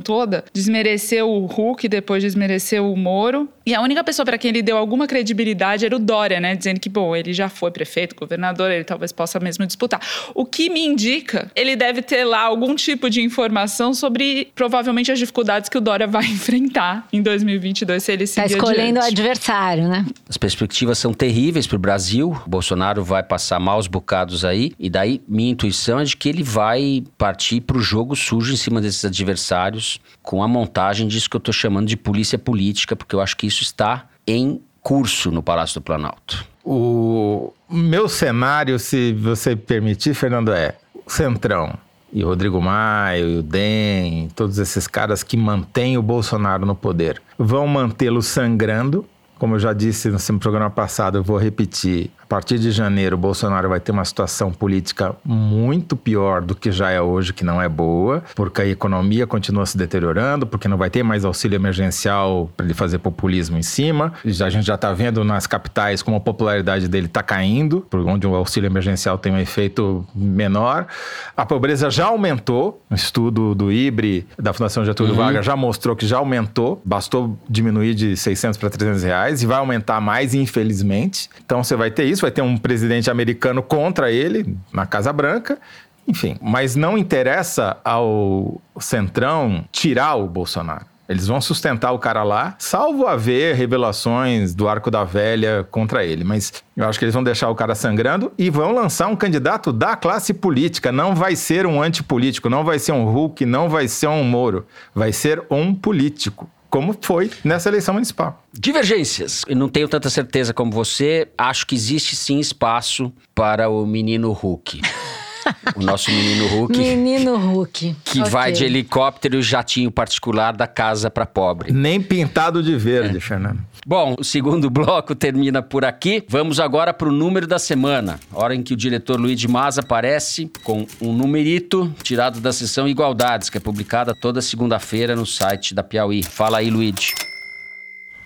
toda, desmereceu o Huck, depois desmereceu o Moro. E a única pessoa pra quem ele deu alguma credibilidade era o Dória, né? Dizendo que, bom, ele já foi prefeito, governador, ele talvez possa mesmo disputar. O que me indica, ele deve ter lá algum tipo de informação sobre provavelmente as dificuldades que o Dória vai enfrentar em 2022, se ele Tá seguir escolhendo o adiante. adversário, né? As perspectivas são terríveis para o Brasil. O Bolsonaro vai passar maus bocados aí. E daí, minha intuição é de que ele vai partir para o jogo sujo em cima desses adversários, com a montagem disso que eu estou chamando de polícia política, porque eu acho que isso está em curso no Palácio do Planalto. O meu cenário, se você permitir, Fernando, é Centrão e o Rodrigo Maia e o DEM, todos esses caras que mantêm o Bolsonaro no poder, vão mantê-lo sangrando. Como eu já disse no programa passado, eu vou repetir. A partir de janeiro, Bolsonaro vai ter uma situação política muito pior do que já é hoje, que não é boa, porque a economia continua se deteriorando, porque não vai ter mais auxílio emergencial para ele fazer populismo em cima. Já, a gente já está vendo nas capitais como a popularidade dele está caindo, por onde o auxílio emergencial tem um efeito menor. A pobreza já aumentou. Um estudo do IBRE, da Fundação Getúlio Vargas, já mostrou que já aumentou. Bastou diminuir de 600 para 300 reais e vai aumentar mais, infelizmente. Então você vai ter isso, vai ter um presidente americano contra ele na Casa Branca. Enfim, mas não interessa ao Centrão tirar o Bolsonaro. Eles vão sustentar o cara lá, salvo haver revelações do arco da velha contra ele. Mas eu acho que eles vão deixar o cara sangrando e vão lançar um candidato da classe política. Não vai ser um antipolítico, não vai ser um Hulk, não vai ser um Moro. Vai ser um político. Como foi nessa eleição municipal. Divergências. Eu não tenho tanta certeza como você. Acho que existe sim espaço para o menino Hulk. O nosso menino Hulk. Menino Hulk. Que Ok. vai de helicóptero e jatinho particular da casa para pobre. Nem pintado de verde, Fernando. Bom, o segundo bloco termina por aqui. Vamos agora para o número da semana. Hora em que o diretor Luiz de Maza aparece com um numerito tirado da sessão Igualdades, que é publicada toda segunda-feira no site da Piauí. Fala aí, Luiz.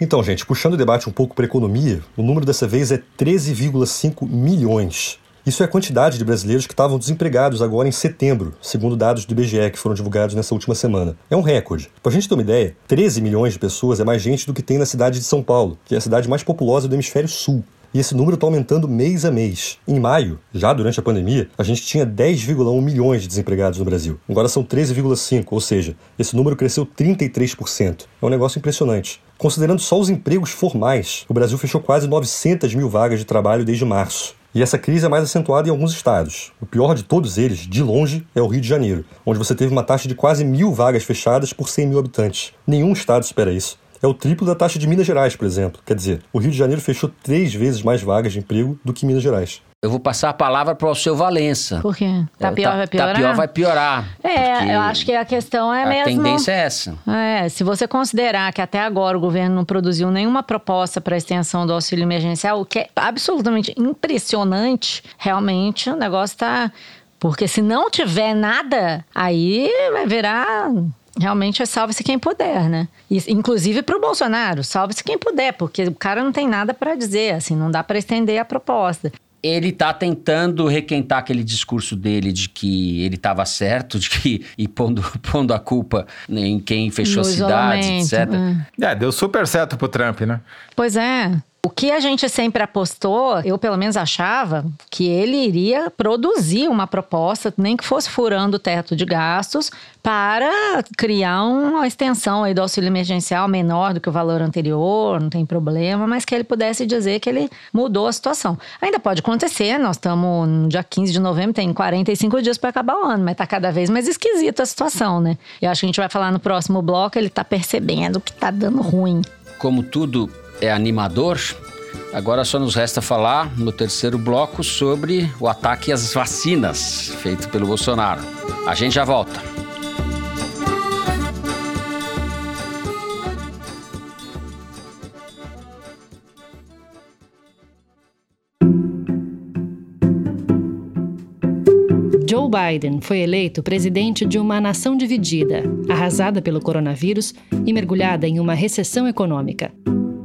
Então, gente, puxando o debate um pouco para economia, o número dessa vez é 13,5 milhões. Isso é a quantidade de brasileiros que estavam desempregados agora em setembro, segundo dados do IBGE que foram divulgados nessa última semana. É um recorde. Para a gente ter uma ideia, 13 milhões de pessoas é mais gente do que tem na cidade de São Paulo, que é a cidade mais populosa do hemisfério sul. E esse número está aumentando mês a mês. Em maio, já durante a pandemia, a gente tinha 10,1 milhões de desempregados no Brasil. Agora são 13,5, ou seja, esse número cresceu 33%. É um negócio impressionante. Considerando só os empregos formais, o Brasil fechou quase 900 mil vagas de trabalho desde março. E essa crise é mais acentuada em alguns estados. O pior de todos eles, de longe, é o Rio de Janeiro, onde você teve uma taxa de quase mil vagas fechadas por 100 mil habitantes. Nenhum estado espera isso. É o triplo da taxa de Minas Gerais, por exemplo. Quer dizer, o Rio de Janeiro fechou três vezes mais vagas de emprego do que Minas Gerais. Eu vou passar a palavra para o seu Valença. Por quê? Tá É, pior, vai piorar? Tá pior, vai piorar. É, eu acho que a questão é a mesmo. tendência é essa. É, se você considerar que até agora o governo não produziu nenhuma proposta para a extensão do auxílio emergencial, o que é absolutamente impressionante, realmente o negócio está. Porque se não tiver nada, aí vai virar. Realmente é salve-se quem puder, né? E, inclusive para o Bolsonaro, salve-se quem puder, porque o cara não tem nada para dizer, assim, não dá para estender a proposta. Ele tá tentando requentar aquele discurso dele de que ele estava certo, de que e pondo, pondo a culpa em quem fechou No a cidade, etc. é. É, deu super certo pro Trump, né? Pois é. O que a gente sempre apostou, eu pelo menos achava, que ele iria produzir uma proposta, nem que fosse furando o teto de gastos, para criar uma extensão aí do auxílio emergencial menor do que o valor anterior, não tem problema, mas que ele pudesse dizer que ele mudou a situação. Ainda pode acontecer, nós estamos no dia 15 de novembro, tem 45 dias para acabar o ano, mas está cada vez mais esquisita a situação, né? E acho que a gente vai falar no próximo bloco, ele está percebendo que está dando ruim. Como tudo é animador. Agora só nos resta falar no terceiro bloco sobre o ataque às vacinas feito pelo Bolsonaro. A gente já volta. Joe Biden foi eleito presidente de uma nação dividida, arrasada pelo coronavírus e mergulhada em uma recessão econômica.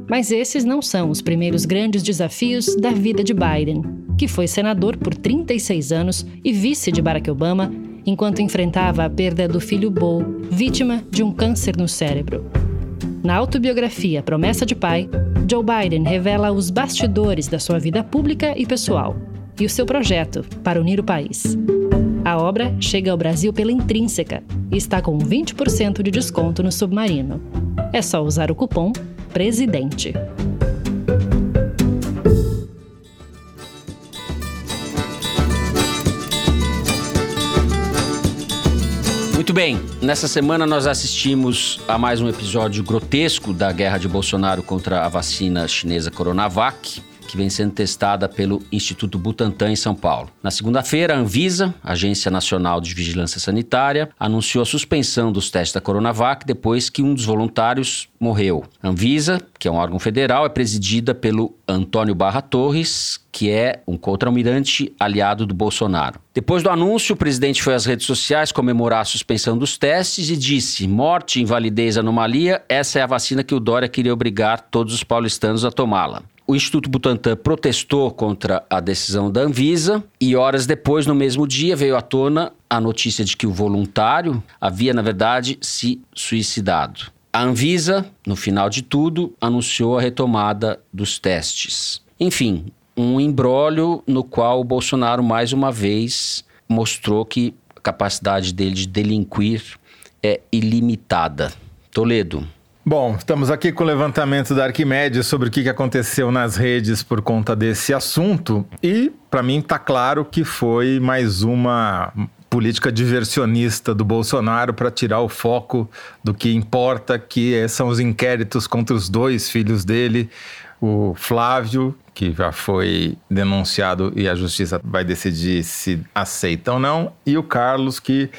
Mas esses não são os primeiros grandes desafios da vida de Biden, que foi senador por 36 anos e vice de Barack Obama, enquanto enfrentava a perda do filho Bo, vítima de um câncer no cérebro. Na autobiografia Promessa de Pai, Joe Biden revela os bastidores da sua vida pública e pessoal e o seu projeto para unir o país. A obra chega ao Brasil pela Intrínseca e está com 20% de desconto no Submarino. É só usar o cupom PRESIDENTE. Muito bem, nessa semana nós assistimos a mais um episódio grotesco da guerra de Bolsonaro contra a vacina chinesa Coronavac que vem sendo testada pelo Instituto Butantan em São Paulo. Na segunda-feira, a Anvisa, Agência Nacional de Vigilância Sanitária, anunciou a suspensão dos testes da Coronavac depois que um dos voluntários morreu. A Anvisa, que é um órgão federal, é presidida pelo Antônio Barra Torres, que é um contra-almirante aliado do Bolsonaro. Depois do anúncio, o presidente foi às redes sociais comemorar a suspensão dos testes e disse: morte, invalidez, anomalia, essa é a vacina que o Dória queria obrigar todos os paulistanos a tomá-la. O Instituto Butantan protestou contra a decisão da Anvisa e horas depois, no mesmo dia, veio à tona a notícia de que o voluntário havia, na verdade, se suicidado. A Anvisa, no final de tudo, anunciou a retomada dos testes. Enfim, um embrólio no qual o Bolsonaro, mais uma vez, mostrou que a capacidade dele de delinquir é ilimitada. Toledo. Bom, estamos aqui com o levantamento da Arquimedes sobre o que aconteceu nas redes por conta desse assunto. E, para mim, está claro que foi mais uma política diversionista do Bolsonaro para tirar o foco do que importa, que são os inquéritos contra os dois filhos dele, o Flávio, que já foi denunciado e a justiça vai decidir se aceita ou não, e o Carlos, que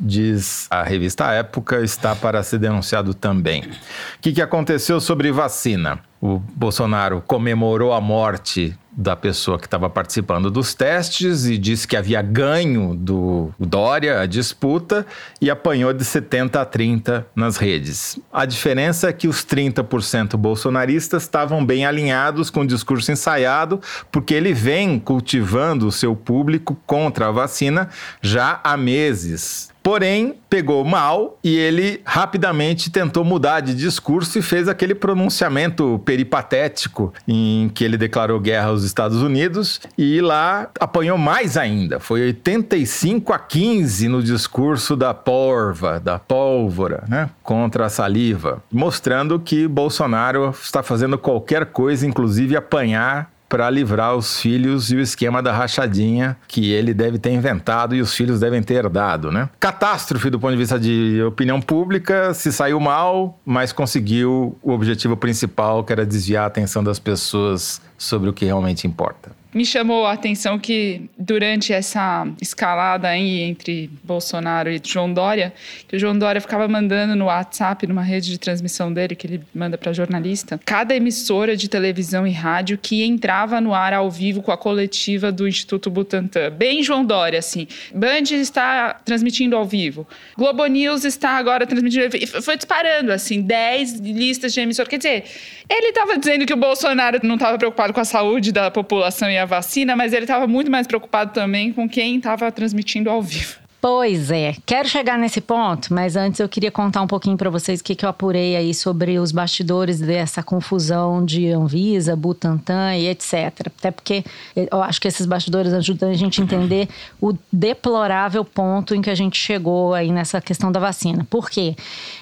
diz a revista Época, está para ser denunciado também. O que, que aconteceu sobre vacina? O Bolsonaro comemorou a morte da pessoa que estava participando dos testes e disse que havia ganho do Dória a disputa e apanhou de 70 a 30 nas redes. A diferença é que os 30% bolsonaristas estavam bem alinhados com o discurso ensaiado, porque ele vem cultivando o seu público contra a vacina já há meses. Porém, pegou mal e ele rapidamente tentou mudar de discurso e fez aquele pronunciamento peripatético em que ele declarou guerra aos Estados Unidos e lá apanhou mais ainda. Foi 85 a 15 no discurso da porva, da pólvora, né, contra a saliva, mostrando que Bolsonaro está fazendo qualquer coisa, inclusive apanhar para livrar os filhos e o esquema da rachadinha que ele deve ter inventado e os filhos devem ter herdado, né? Catástrofe do ponto de vista de opinião pública, se saiu mal, mas conseguiu o objetivo principal, que era desviar a atenção das pessoas sobre o que realmente importa me chamou a atenção que durante essa escalada aí entre Bolsonaro e João Dória, que o João Dória ficava mandando no WhatsApp, numa rede de transmissão dele que ele manda para jornalista, cada emissora de televisão e rádio que entrava no ar ao vivo com a coletiva do Instituto Butantan. Bem João Dória, assim. Band está transmitindo ao vivo. Globo News está agora transmitindo ao vivo. Foi disparando, assim, 10 listas de emissora. Quer dizer, ele estava dizendo que o Bolsonaro não estava preocupado com a saúde da população e a vacina, mas ele estava muito mais preocupado também com quem estava transmitindo ao vivo. Pois é, quero chegar nesse ponto, mas antes eu queria contar um pouquinho para vocês o que, que eu apurei aí sobre os bastidores dessa confusão de Anvisa, Butantan e etc. Até porque eu acho que esses bastidores ajudam a gente a entender o deplorável ponto em que a gente chegou aí nessa questão da vacina. Por quê?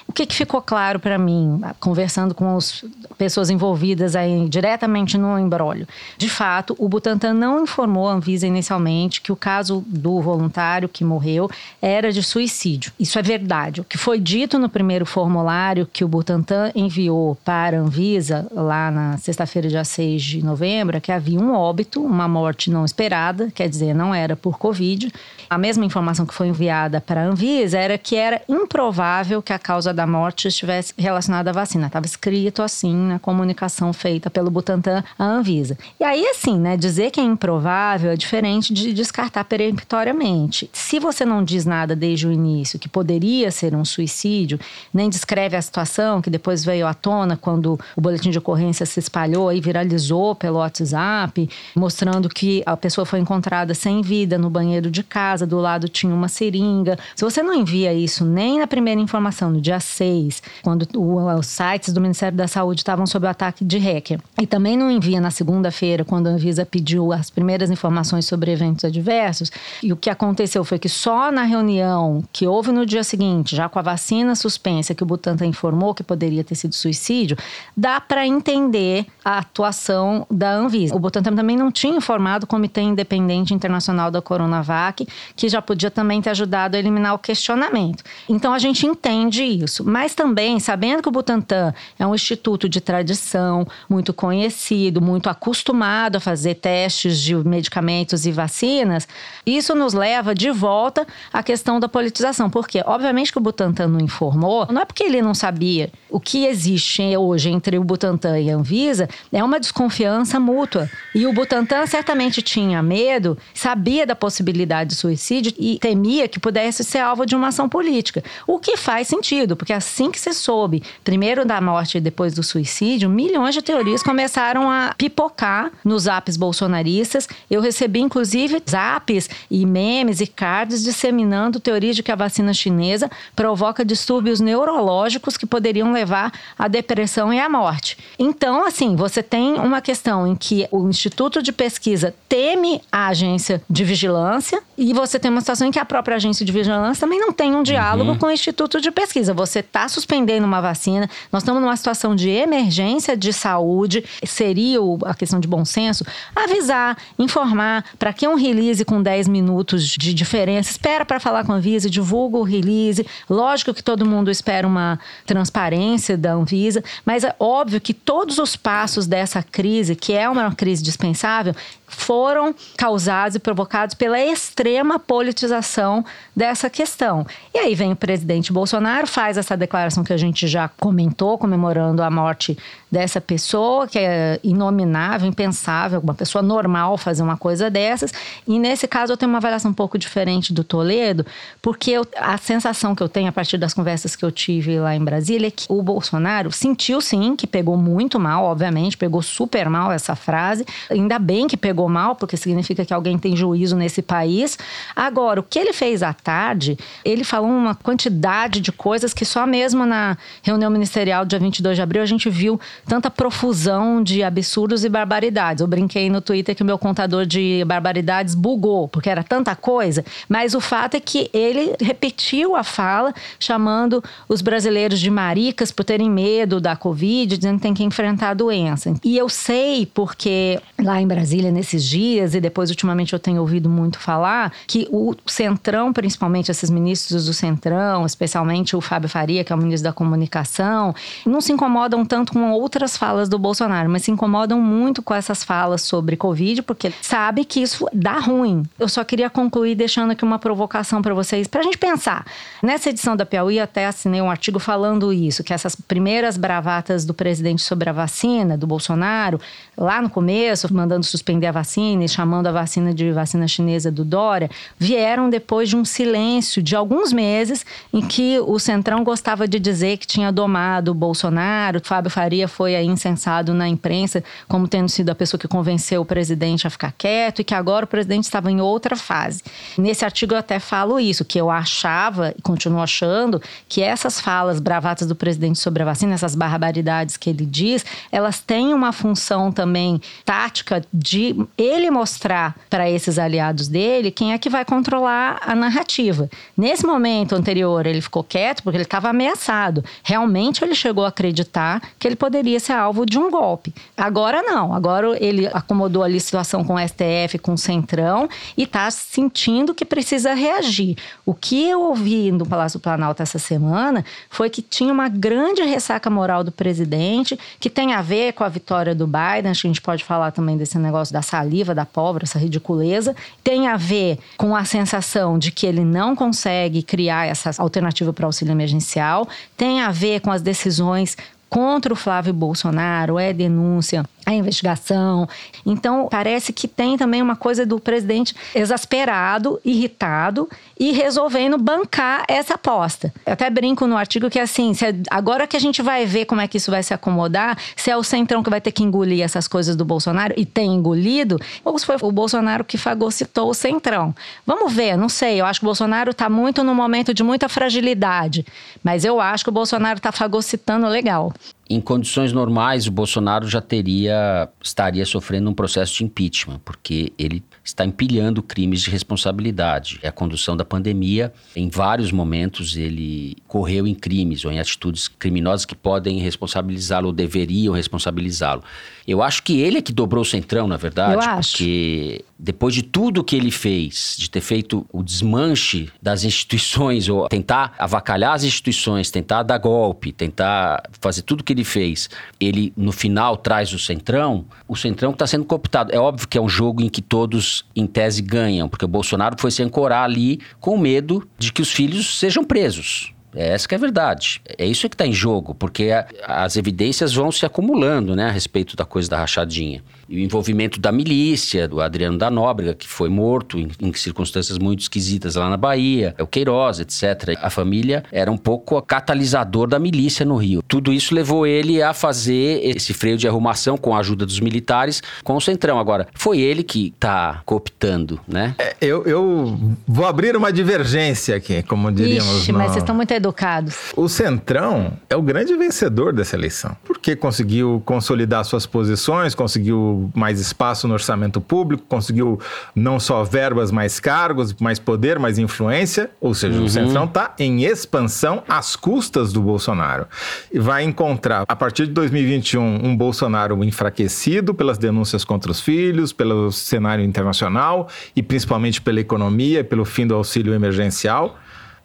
O que, que ficou claro para mim, conversando com as pessoas envolvidas aí diretamente no embrólio? De fato, o Butantan não informou a Anvisa inicialmente que o caso do voluntário que morreu era de suicídio. Isso é verdade. O que foi dito no primeiro formulário que o Butantan enviou para a Anvisa, lá na sexta-feira, dia 6 de novembro, é que havia um óbito, uma morte não esperada, quer dizer, não era por Covid. A mesma informação que foi enviada para a Anvisa era que era improvável que a causa da morte estivesse relacionada à vacina. Estava escrito assim na comunicação feita pelo Butantan à Anvisa. E aí, assim, né, dizer que é improvável é diferente de descartar peremptoriamente. Se você não diz nada desde o início que poderia ser um suicídio, nem descreve a situação que depois veio à tona quando o boletim de ocorrência se espalhou e viralizou pelo WhatsApp, mostrando que a pessoa foi encontrada sem vida no banheiro de casa, do lado tinha uma seringa. Se você não envia isso nem na primeira informação, no dia 6, quando os sites do Ministério da Saúde estavam sob o ataque de hacker, e também não envia na segunda-feira, quando a Anvisa pediu as primeiras informações sobre eventos adversos, e o que aconteceu foi que só na reunião que houve no dia seguinte, já com a vacina suspensa, que o Butantan informou que poderia ter sido suicídio, dá para entender a atuação da Anvisa. O Butantan também não tinha informado o Comitê Independente Internacional da Coronavac, que já podia também ter ajudado a eliminar o questionamento. Então a gente entende isso, mas também sabendo que o Butantan é um instituto de tradição, muito conhecido, muito acostumado a fazer testes de medicamentos e vacinas, isso nos leva de volta a questão da politização. Porque, obviamente, que o Butantan não informou, não é porque ele não sabia. O que existe hoje entre o Butantan e a Anvisa é uma desconfiança mútua. E o Butantan certamente tinha medo, sabia da possibilidade de suicídio e temia que pudesse ser alvo de uma ação política. O que faz sentido, porque assim que se soube, primeiro da morte e depois do suicídio, milhões de teorias começaram a pipocar nos apps bolsonaristas. Eu recebi, inclusive, zaps e memes e cards disseminando teorias de que a vacina chinesa provoca distúrbios neurológicos que poderiam levar à depressão e à morte. Então, assim, você tem uma questão em que o Instituto de Pesquisa teme a agência de vigilância e você tem uma situação em que a própria agência de vigilância também não tem um diálogo uhum. com o Instituto de Pesquisa. Você está suspendendo uma vacina, nós estamos numa situação de emergência de saúde, seria a questão de bom senso avisar, informar, para que um release com 10 minutos de diferença, espera para falar com a Anvisa, divulga o release. Lógico que todo mundo espera uma transparência da Anvisa, mas é óbvio que todos os passos dessa crise, que é uma crise dispensável, foram causados e provocados pela extrema politização dessa questão. E aí vem o presidente Bolsonaro, faz essa declaração que a gente já comentou, comemorando a morte dessa pessoa, que é inominável, impensável, uma pessoa normal fazer uma coisa dessas. E nesse caso eu tenho uma avaliação um pouco diferente do Toledo, porque eu, a sensação que eu tenho a partir das conversas que eu tive lá em Brasília é que o Bolsonaro sentiu sim que pegou muito mal, obviamente, pegou super mal essa frase. Ainda bem que pegou mal, porque significa que alguém tem juízo nesse país. Agora, o que ele fez à tarde, ele falou uma quantidade de coisas que só mesmo na reunião ministerial dia 22 de abril a gente viu tanta profusão de absurdos e barbaridades. Eu brinquei no Twitter que o meu contador de barbaridades bugou, porque era tanta coisa, mas o fato é que ele repetiu a fala, chamando os brasileiros de maricas por terem medo da Covid, dizendo que tem que enfrentar a doença. E eu sei, porque lá em Brasília, nesses dias, e depois ultimamente eu tenho ouvido muito falar, que o Centrão, principalmente esses ministros do Centrão, especialmente o Fábio Faria, que é o ministro da Comunicação, não se incomodam tanto com outras falas do Bolsonaro, mas se incomodam muito com essas falas sobre Covid, porque sabe que isso dá ruim. Eu só queria concluir deixando aqui uma provocação para vocês, para a gente pensar. Nessa edição da Piauí, até assinei um artigo falando isso, que essas primeiras bravatas do presidente sobre sobre a vacina do Bolsonaro, lá no começo, mandando suspender a vacina e chamando a vacina de vacina chinesa do Dória, vieram depois de um silêncio de alguns meses em que o Centrão gostava de dizer que tinha domado o Bolsonaro. Fábio Faria foi aí incensado na imprensa como tendo sido a pessoa que convenceu o presidente a ficar quieto e que agora o presidente estava em outra fase. Nesse artigo eu até falo isso, que eu achava e continuo achando que essas falas bravatas do presidente sobre a vacina, essas barbaridades que ele diz, elas têm uma função também tática de ele mostrar para esses aliados dele quem é que vai controlar a narrativa. Nesse momento anterior, ele ficou quieto porque ele estava ameaçado. Realmente ele chegou a acreditar que ele poderia ser alvo de um golpe. Agora não, agora ele acomodou ali a situação com o STF, com o Centrão e está sentindo que precisa reagir. O que eu ouvi no Palácio Planalto essa semana foi que tinha uma grande ressaca moral do presidente, que tem a ver com a vitória do Biden, acho que a gente pode falar também desse negócio da saliva, da pólvora, essa ridiculeza, tem a ver com a sensação de que ele não consegue criar essa alternativa para o auxílio emergencial, tem a ver com as decisões contra o Flávio Bolsonaro, é denúncia a investigação. Então, parece que tem também uma coisa do presidente exasperado, irritado e resolvendo bancar essa aposta. Eu até brinco no artigo que assim, é, agora que a gente vai ver como é que isso vai se acomodar, se é o Centrão que vai ter que engolir essas coisas do Bolsonaro e tem engolido, ou se foi o Bolsonaro que fagocitou o Centrão. Vamos ver, não sei. Eu acho que o Bolsonaro está muito num momento de muita fragilidade, mas eu acho que o Bolsonaro está fagocitando legal. Em condições normais, o Bolsonaro já teria estaria sofrendo um processo de impeachment, porque ele está empilhando crimes de responsabilidade. É a condução da pandemia, em vários momentos ele correu em crimes ou em atitudes criminosas que podem responsabilizá-lo ou deveriam responsabilizá-lo. Eu acho que ele é que dobrou o centrão, na verdade, Eu acho. porque depois de tudo que ele fez, de ter feito o desmanche das instituições ou tentar avacalhar as instituições, tentar dar golpe, tentar fazer tudo que ele fez, ele no final traz o centrão, o centrão está sendo cooptado. É óbvio que é um jogo em que todos em tese ganham, porque o Bolsonaro foi se ancorar ali com medo de que os filhos sejam presos. É essa que é a verdade. É isso que está em jogo, porque a, as evidências vão se acumulando né, a respeito da coisa da rachadinha. E o envolvimento da milícia, do Adriano da Nóbrega, que foi morto em, em circunstâncias muito esquisitas lá na Bahia, é o Queiroz, etc. A família era um pouco catalisador da milícia no Rio. Tudo isso levou ele a fazer esse freio de arrumação com a ajuda dos militares com o Centrão. Agora, foi ele que está cooptando, né? É, eu, eu vou abrir uma divergência aqui, como diríamos. Ixi, no... mas vocês estão muito educados. O Centrão é o grande vencedor dessa eleição, porque conseguiu consolidar suas posições, conseguiu mais espaço no orçamento público, conseguiu não só verbas, mais cargos, mais poder, mais influência, ou seja, Uhum. o Centrão está em expansão às custas do Bolsonaro. E vai encontrar, a partir de 2021, um Bolsonaro enfraquecido pelas denúncias contra os filhos, pelo cenário internacional e principalmente pela economia, pelo fim do auxílio emergencial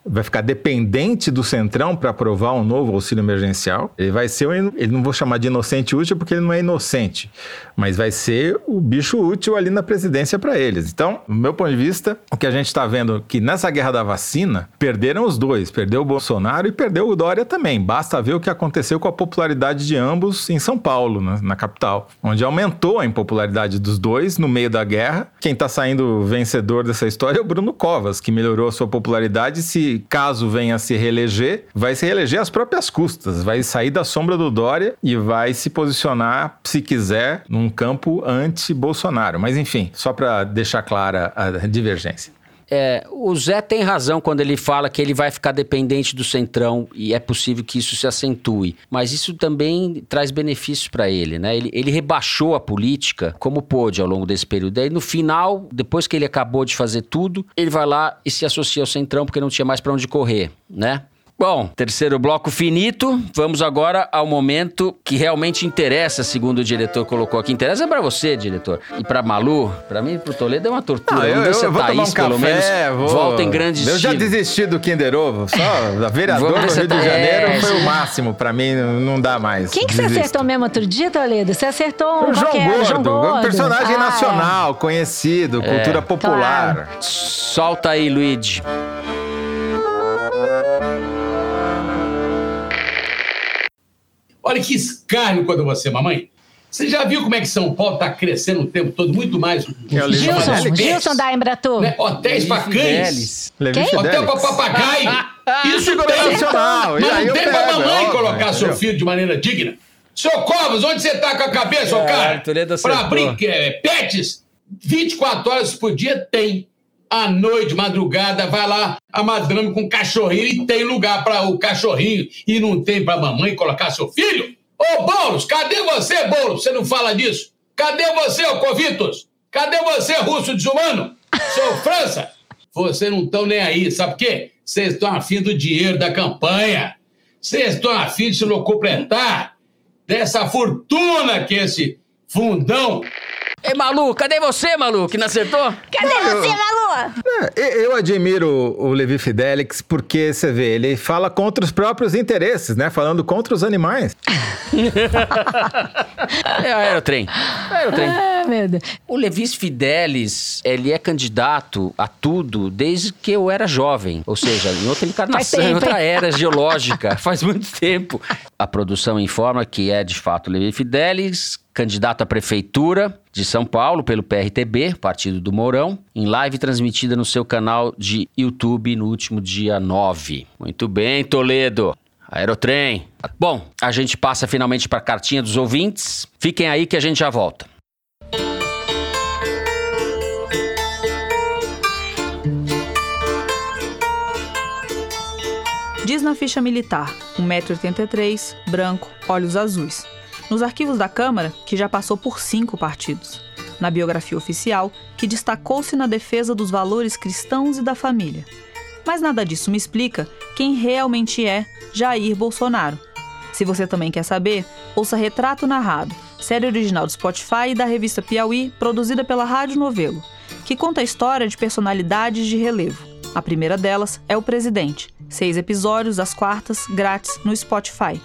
vai ficar dependente do Centrão para aprovar um novo auxílio emergencial. Ele vai ser, ele não vou chamar de inocente útil porque ele não é inocente, mas vai ser o bicho útil ali na presidência para eles. Então, do meu ponto de vista, o que a gente está vendo é que nessa guerra da vacina, perderam os dois, perdeu o Bolsonaro e perdeu o Dória também. Basta ver o que aconteceu com a popularidade de ambos em São Paulo, na, na capital, onde aumentou a impopularidade dos dois no meio da guerra. Quem está saindo vencedor dessa história é o Bruno Covas, que melhorou a sua popularidade se caso venha a se reeleger, vai se reeleger às próprias custas, vai sair da sombra do Dória e vai se posicionar, se quiser, num campo anti-Bolsonaro. Mas enfim, só para deixar clara a divergência. É, o Zé tem razão quando ele fala que ele vai ficar dependente do Centrão e é possível que isso se acentue. Mas isso também traz benefícios para ele, né? Ele, ele rebaixou a política como pôde ao longo desse período. Aí no final, depois que ele acabou de fazer tudo, ele vai lá e se associa ao Centrão porque não tinha mais para onde correr, né? Bom, terceiro bloco finito. Vamos agora ao momento que realmente interessa, segundo o diretor colocou aqui. Interessa para você, diretor. E para Malu, para mim, pro Toledo é uma tortura. Não, eu, Vamos ver se eu a vou tomar Thaís, um pelo café, menos, vou... volta em grande Eu já estilo. desisti do Kinder Ovo, só a vereador do Rio de Janeiro é, foi sim. o máximo, pra mim não dá mais. Quem que você acertou mesmo outro dia, Toledo? Você acertou um O João qual que era? Gordo, um personagem Ah, nacional, conhecido, cultura popular. Solta aí, Luigi. Olha que escárnio quando você, mamãe. Você já viu como é que São Paulo está crescendo o tempo todo, muito mais. É Gilson, Fidelis. Gilson da Embratur. Né? Hotéis para cães. Hotel para papagaio. Isso Segurança tem. Nacional. E Mas não tem pego, mamãe óbvio, colocar seu entendeu? filho de maneira digna. Seu Covas, onde você tá com a cabeça, ô É, cara? Acertou. abrir é, pets, 24 horas por dia tem. À noite, madrugada, vai lá a madame com cachorrinho e tem lugar para o cachorrinho e não tem pra mamãe colocar seu filho? Ô, Boulos, cadê você, Boulos? Você não fala disso? Cadê você, ô Covitos? Cadê você, russo desumano? Seu França? Vocês não estão nem aí, sabe por quê? Vocês estão afim do dinheiro da campanha. Vocês estão afim de se locupletar dessa fortuna que esse fundão Ei, Malu, cadê você, Malu, que não acertou? Cadê você, Malu? É, Eu admiro o Levi Fidelix porque, você vê, ele fala contra os próprios interesses, né? Falando contra os animais. É aerotrem. Aerotrem. Ah, meu Deus. O Levis Fidelis, ele é candidato a tudo desde que eu era jovem. Ou seja, em outra encarnação, tempo, em outra era geológica. Faz muito tempo. A produção informa que é, de fato, Levi Fidelis, candidato à prefeitura de São Paulo pelo PRTB, Partido do Mourão, em live transmitida no seu canal de YouTube no último dia 9. Muito bem, Toledo. Aerotrem. Bom, a gente passa finalmente para a cartinha dos ouvintes. Fiquem aí que a gente já volta. Na ficha militar, 1,83m, branco, olhos azuis. Nos arquivos da Câmara, que já passou por cinco partidos. Na biografia oficial, que destacou-se na defesa dos valores cristãos e da família. Mas nada disso me explica quem realmente é Jair Bolsonaro. Se você também quer saber, ouça Retrato Narrado, série original do Spotify e da revista Piauí, produzida pela Rádio Novelo, que conta a história de personalidades de relevo. A primeira delas é o presidente. Seis episódios às quartas, grátis, no Spotify.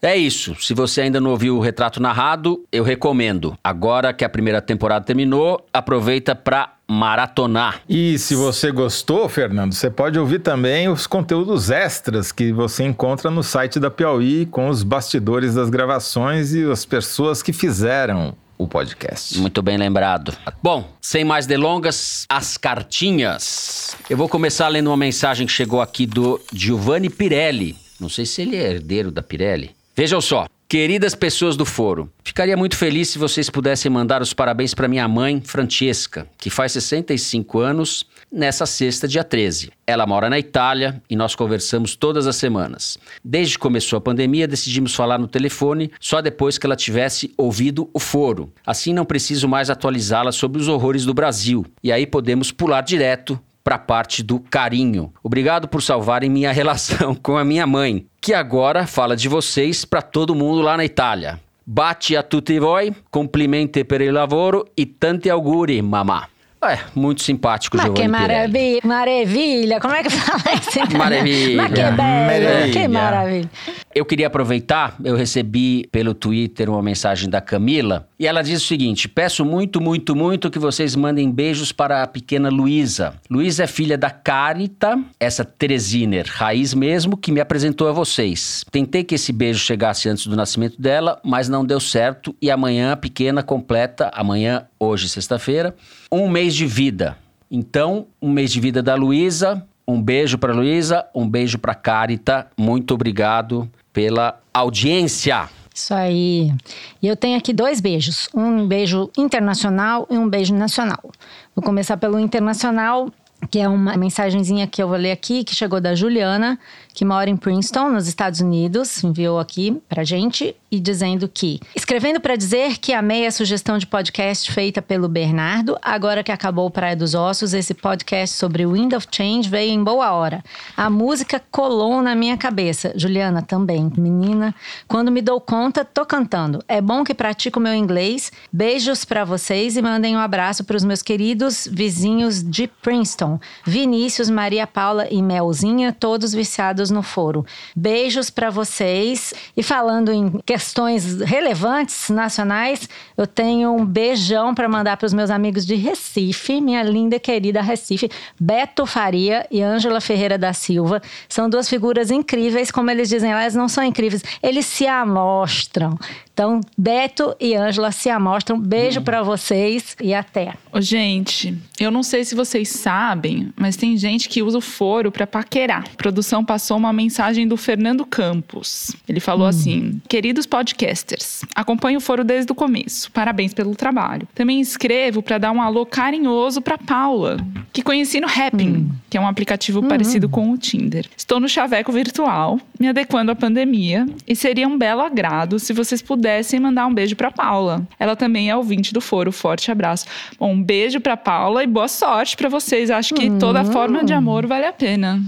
É isso. Se você ainda não ouviu o Retrato Narrado, eu recomendo. Agora que a primeira temporada terminou, aproveita para maratonar. E se você gostou, Fernando, você pode ouvir também os conteúdos extras que você encontra no site da Piauí com os bastidores das gravações e as pessoas que fizeram o podcast. Muito bem lembrado. Bom, sem mais delongas, as cartinhas. Eu vou começar lendo uma mensagem que chegou aqui do Giovanni Pirelli. Não sei se ele é herdeiro da Pirelli. Vejam só. Queridas pessoas do foro, ficaria muito feliz se vocês pudessem mandar os parabéns para minha mãe, Francesca, que faz 65 anos nessa sexta, dia 13. Ela mora na Itália e nós conversamos todas as semanas. Desde que começou a pandemia, decidimos falar no telefone só depois que ela tivesse ouvido o foro. Assim não preciso mais atualizá-la sobre os horrores do Brasil. E aí podemos pular direto para a parte do carinho. Obrigado por salvarem minha relação com a minha mãe, que agora fala de vocês para todo mundo lá na Itália. Baci a tutti voi, complimenti per il lavoro e tanti auguri, mamá. É, muito simpático, Mas que Giovanni Pirelli. maravilha, maravilha. Como é que fala isso? Maravilha. Mas que belo, Maravilha. que maravilha. Eu queria aproveitar, eu recebi pelo Twitter uma mensagem da Camila e ela diz o seguinte: peço muito, muito, muito que vocês mandem beijos para a pequena Luísa. Luísa é filha da Carita, essa Teresiner, raiz mesmo, que me apresentou a vocês. Tentei que esse beijo chegasse antes do nascimento dela, mas não deu certo e amanhã a pequena completa, amanhã, hoje, sexta-feira, um mês de vida. Então, um mês de vida da Luísa. Um beijo para Luísa, um beijo para Carita. Muito obrigado pela audiência. Isso aí. E eu tenho aqui dois beijos. Um beijo internacional e um beijo nacional. Vou começar pelo internacional, que é uma mensagenzinha que eu vou ler aqui, que chegou da Juliana, que mora em Princeton, nos Estados Unidos, enviou aqui pra gente e dizendo que escrevendo para dizer que amei a sugestão de podcast feita pelo Bernardo, agora que acabou Praia dos Ossos, esse podcast sobre Wind of Change veio em boa hora. A música colou na minha cabeça. Juliana também, menina, quando me dou conta, tô cantando. É bom que pratico meu inglês. Beijos para vocês e mandem um abraço para os meus queridos vizinhos de Princeton, Vinícius, Maria Paula e Melzinha, todos viciados no foro. Beijos para vocês. E falando em questões relevantes nacionais, eu tenho um beijão para mandar para os meus amigos de Recife, minha linda querida Recife, Beto Faria e Ângela Ferreira da Silva. São duas figuras incríveis, como eles dizem lá, eles não são incríveis, eles se amostram. Então, Beto e Ângela se amostram. Beijo para vocês e até. Ô, gente, eu não sei se vocês sabem, mas tem gente que usa o foro para paquerar. A produção passou uma mensagem do Fernando Campos. Ele falou assim: Queridos podcasters, acompanho o foro desde o começo. Parabéns pelo trabalho. Também escrevo para dar um alô carinhoso para Paula, que conheci no Happn, que é um aplicativo parecido com o Tinder. Estou no chaveco virtual, me adequando à pandemia, e seria um belo agrado se vocês pudessem mandar um beijo para Paula. Ela também é ouvinte do foro. Forte abraço. Bom, um beijo para Paula e boa sorte para vocês. Acho que toda forma de amor vale a pena.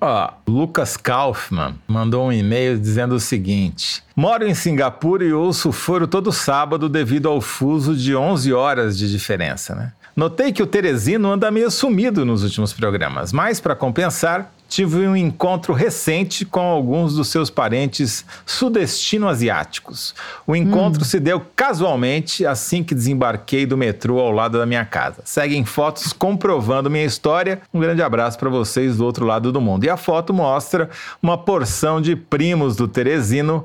Ó, Lucas Kaufmann mandou um e-mail dizendo o seguinte: Moro em Singapura e ouço o foro todo sábado devido ao fuso de 11 horas de diferença, né? Notei que o Teresino anda meio sumido nos últimos programas, mas para compensar, tive um encontro recente com alguns dos seus parentes sudestino-asiáticos. O encontro se deu casualmente assim que desembarquei do metrô ao lado da minha casa. Seguem fotos comprovando minha história. Um grande abraço para vocês do outro lado do mundo. E a foto mostra uma porção de primos do Teresino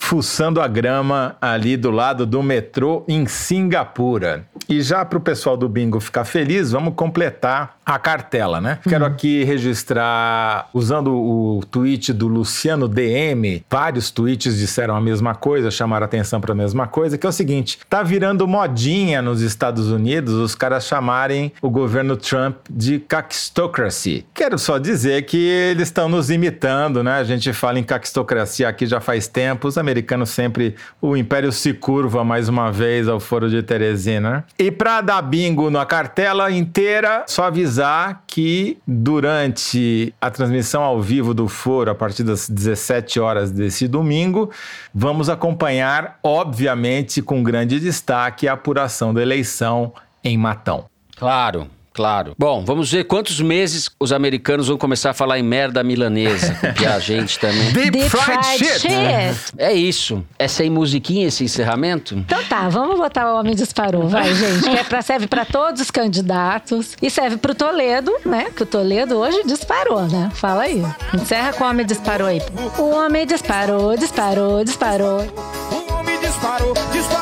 fuçando a grama ali do lado do metrô em Singapura. E já para o pessoal do Bingo ficar feliz, vamos completar a cartela, né? Quero aqui registrar, usando o tweet do Luciano DM, vários tweets disseram a mesma coisa, chamaram atenção para a mesma coisa, que é o seguinte: tá virando modinha nos Estados Unidos os caras chamarem o governo Trump de caquistocracy. Quero só dizer que eles estão nos imitando, né? A gente fala em caquistocracia aqui já faz tempo, os americanos sempre, o império se curva mais uma vez ao foro de Teresina. E para dar bingo na cartela inteira, só avisar que durante a transmissão ao vivo do foro, a partir das 17 horas desse domingo, vamos acompanhar, obviamente, com grande destaque, a apuração da eleição em Matão. Claro, claro. Bom, vamos ver quantos meses os americanos vão começar a falar em merda milanesa, que a gente também. Deep, Deep fried, fried shit! shit. É isso. É sem musiquinha esse encerramento? Então tá, vamos botar o Homem Disparou, vai, gente. Que é pra, serve pra todos os candidatos. E serve pro Toledo, né? Que o Toledo hoje disparou, né? Fala aí. Encerra com o Homem Disparou aí. O Homem disparou, disparou, disparou. O homem disparou, disparou, disparou.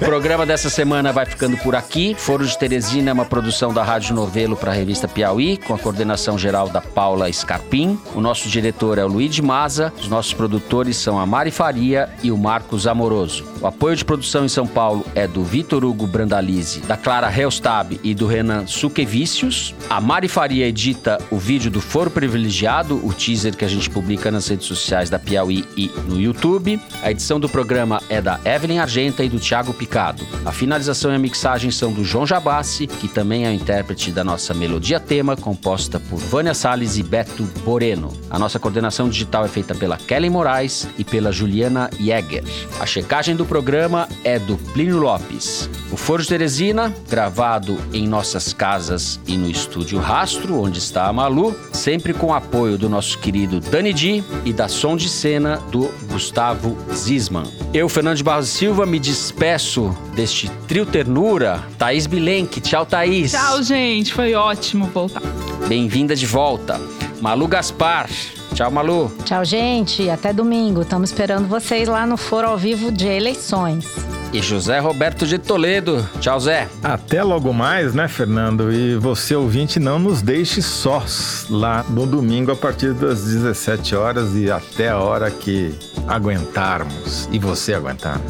O programa dessa semana vai ficando por aqui. Foro de Teresina é uma produção da Rádio Novelo para a revista Piauí, com a coordenação geral da Paula Scarpim. O nosso diretor é o Luiz de Maza. Os nossos produtores são a Mari Faria e o Marcos Amoroso. O apoio de produção em São Paulo é do Vitor Hugo Brandalize, da Clara Helstab e do Renan Suquevicius. A Mari Faria edita o vídeo do Foro Privilegiado, o teaser que a gente publica nas redes sociais da Piauí e no YouTube. A edição do programa é da Evelyn Argenta e do Thiago Picado. A finalização e a mixagem são do João Jabassi, que também é o intérprete da nossa melodia tema, composta por Vânia Salles e Beto Boreno. A nossa coordenação digital é feita pela Kelly Moraes e pela Juliana Jäger. A checagem do programa é do Plínio Lopes. O Foro de Teresina, gravado em nossas casas e no estúdio Rastro, onde está a Malu, sempre com apoio do nosso querido Dani Di e da som de cena do Gustavo Zisman. Eu, Fernando de Barros Silva, me despeço deste trio ternura. Thaís Bilenque, tchau Thaís. Tchau, gente. Foi ótimo voltar. Bem-vinda de volta. Malu Gaspar. Tchau, Malu. Tchau, gente. Até domingo. Estamos esperando vocês lá no Foro ao Vivo de Eleições. E José Roberto de Toledo. Tchau, Zé. Até logo mais, né, Fernando? E você, ouvinte, não nos deixe sós lá no domingo a partir das 17 horas e até a hora que aguentarmos. E você aguentar.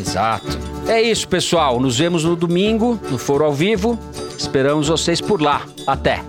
Exato. É isso, pessoal. Nos vemos no domingo, no Foro ao Vivo. Esperamos vocês por lá. Até.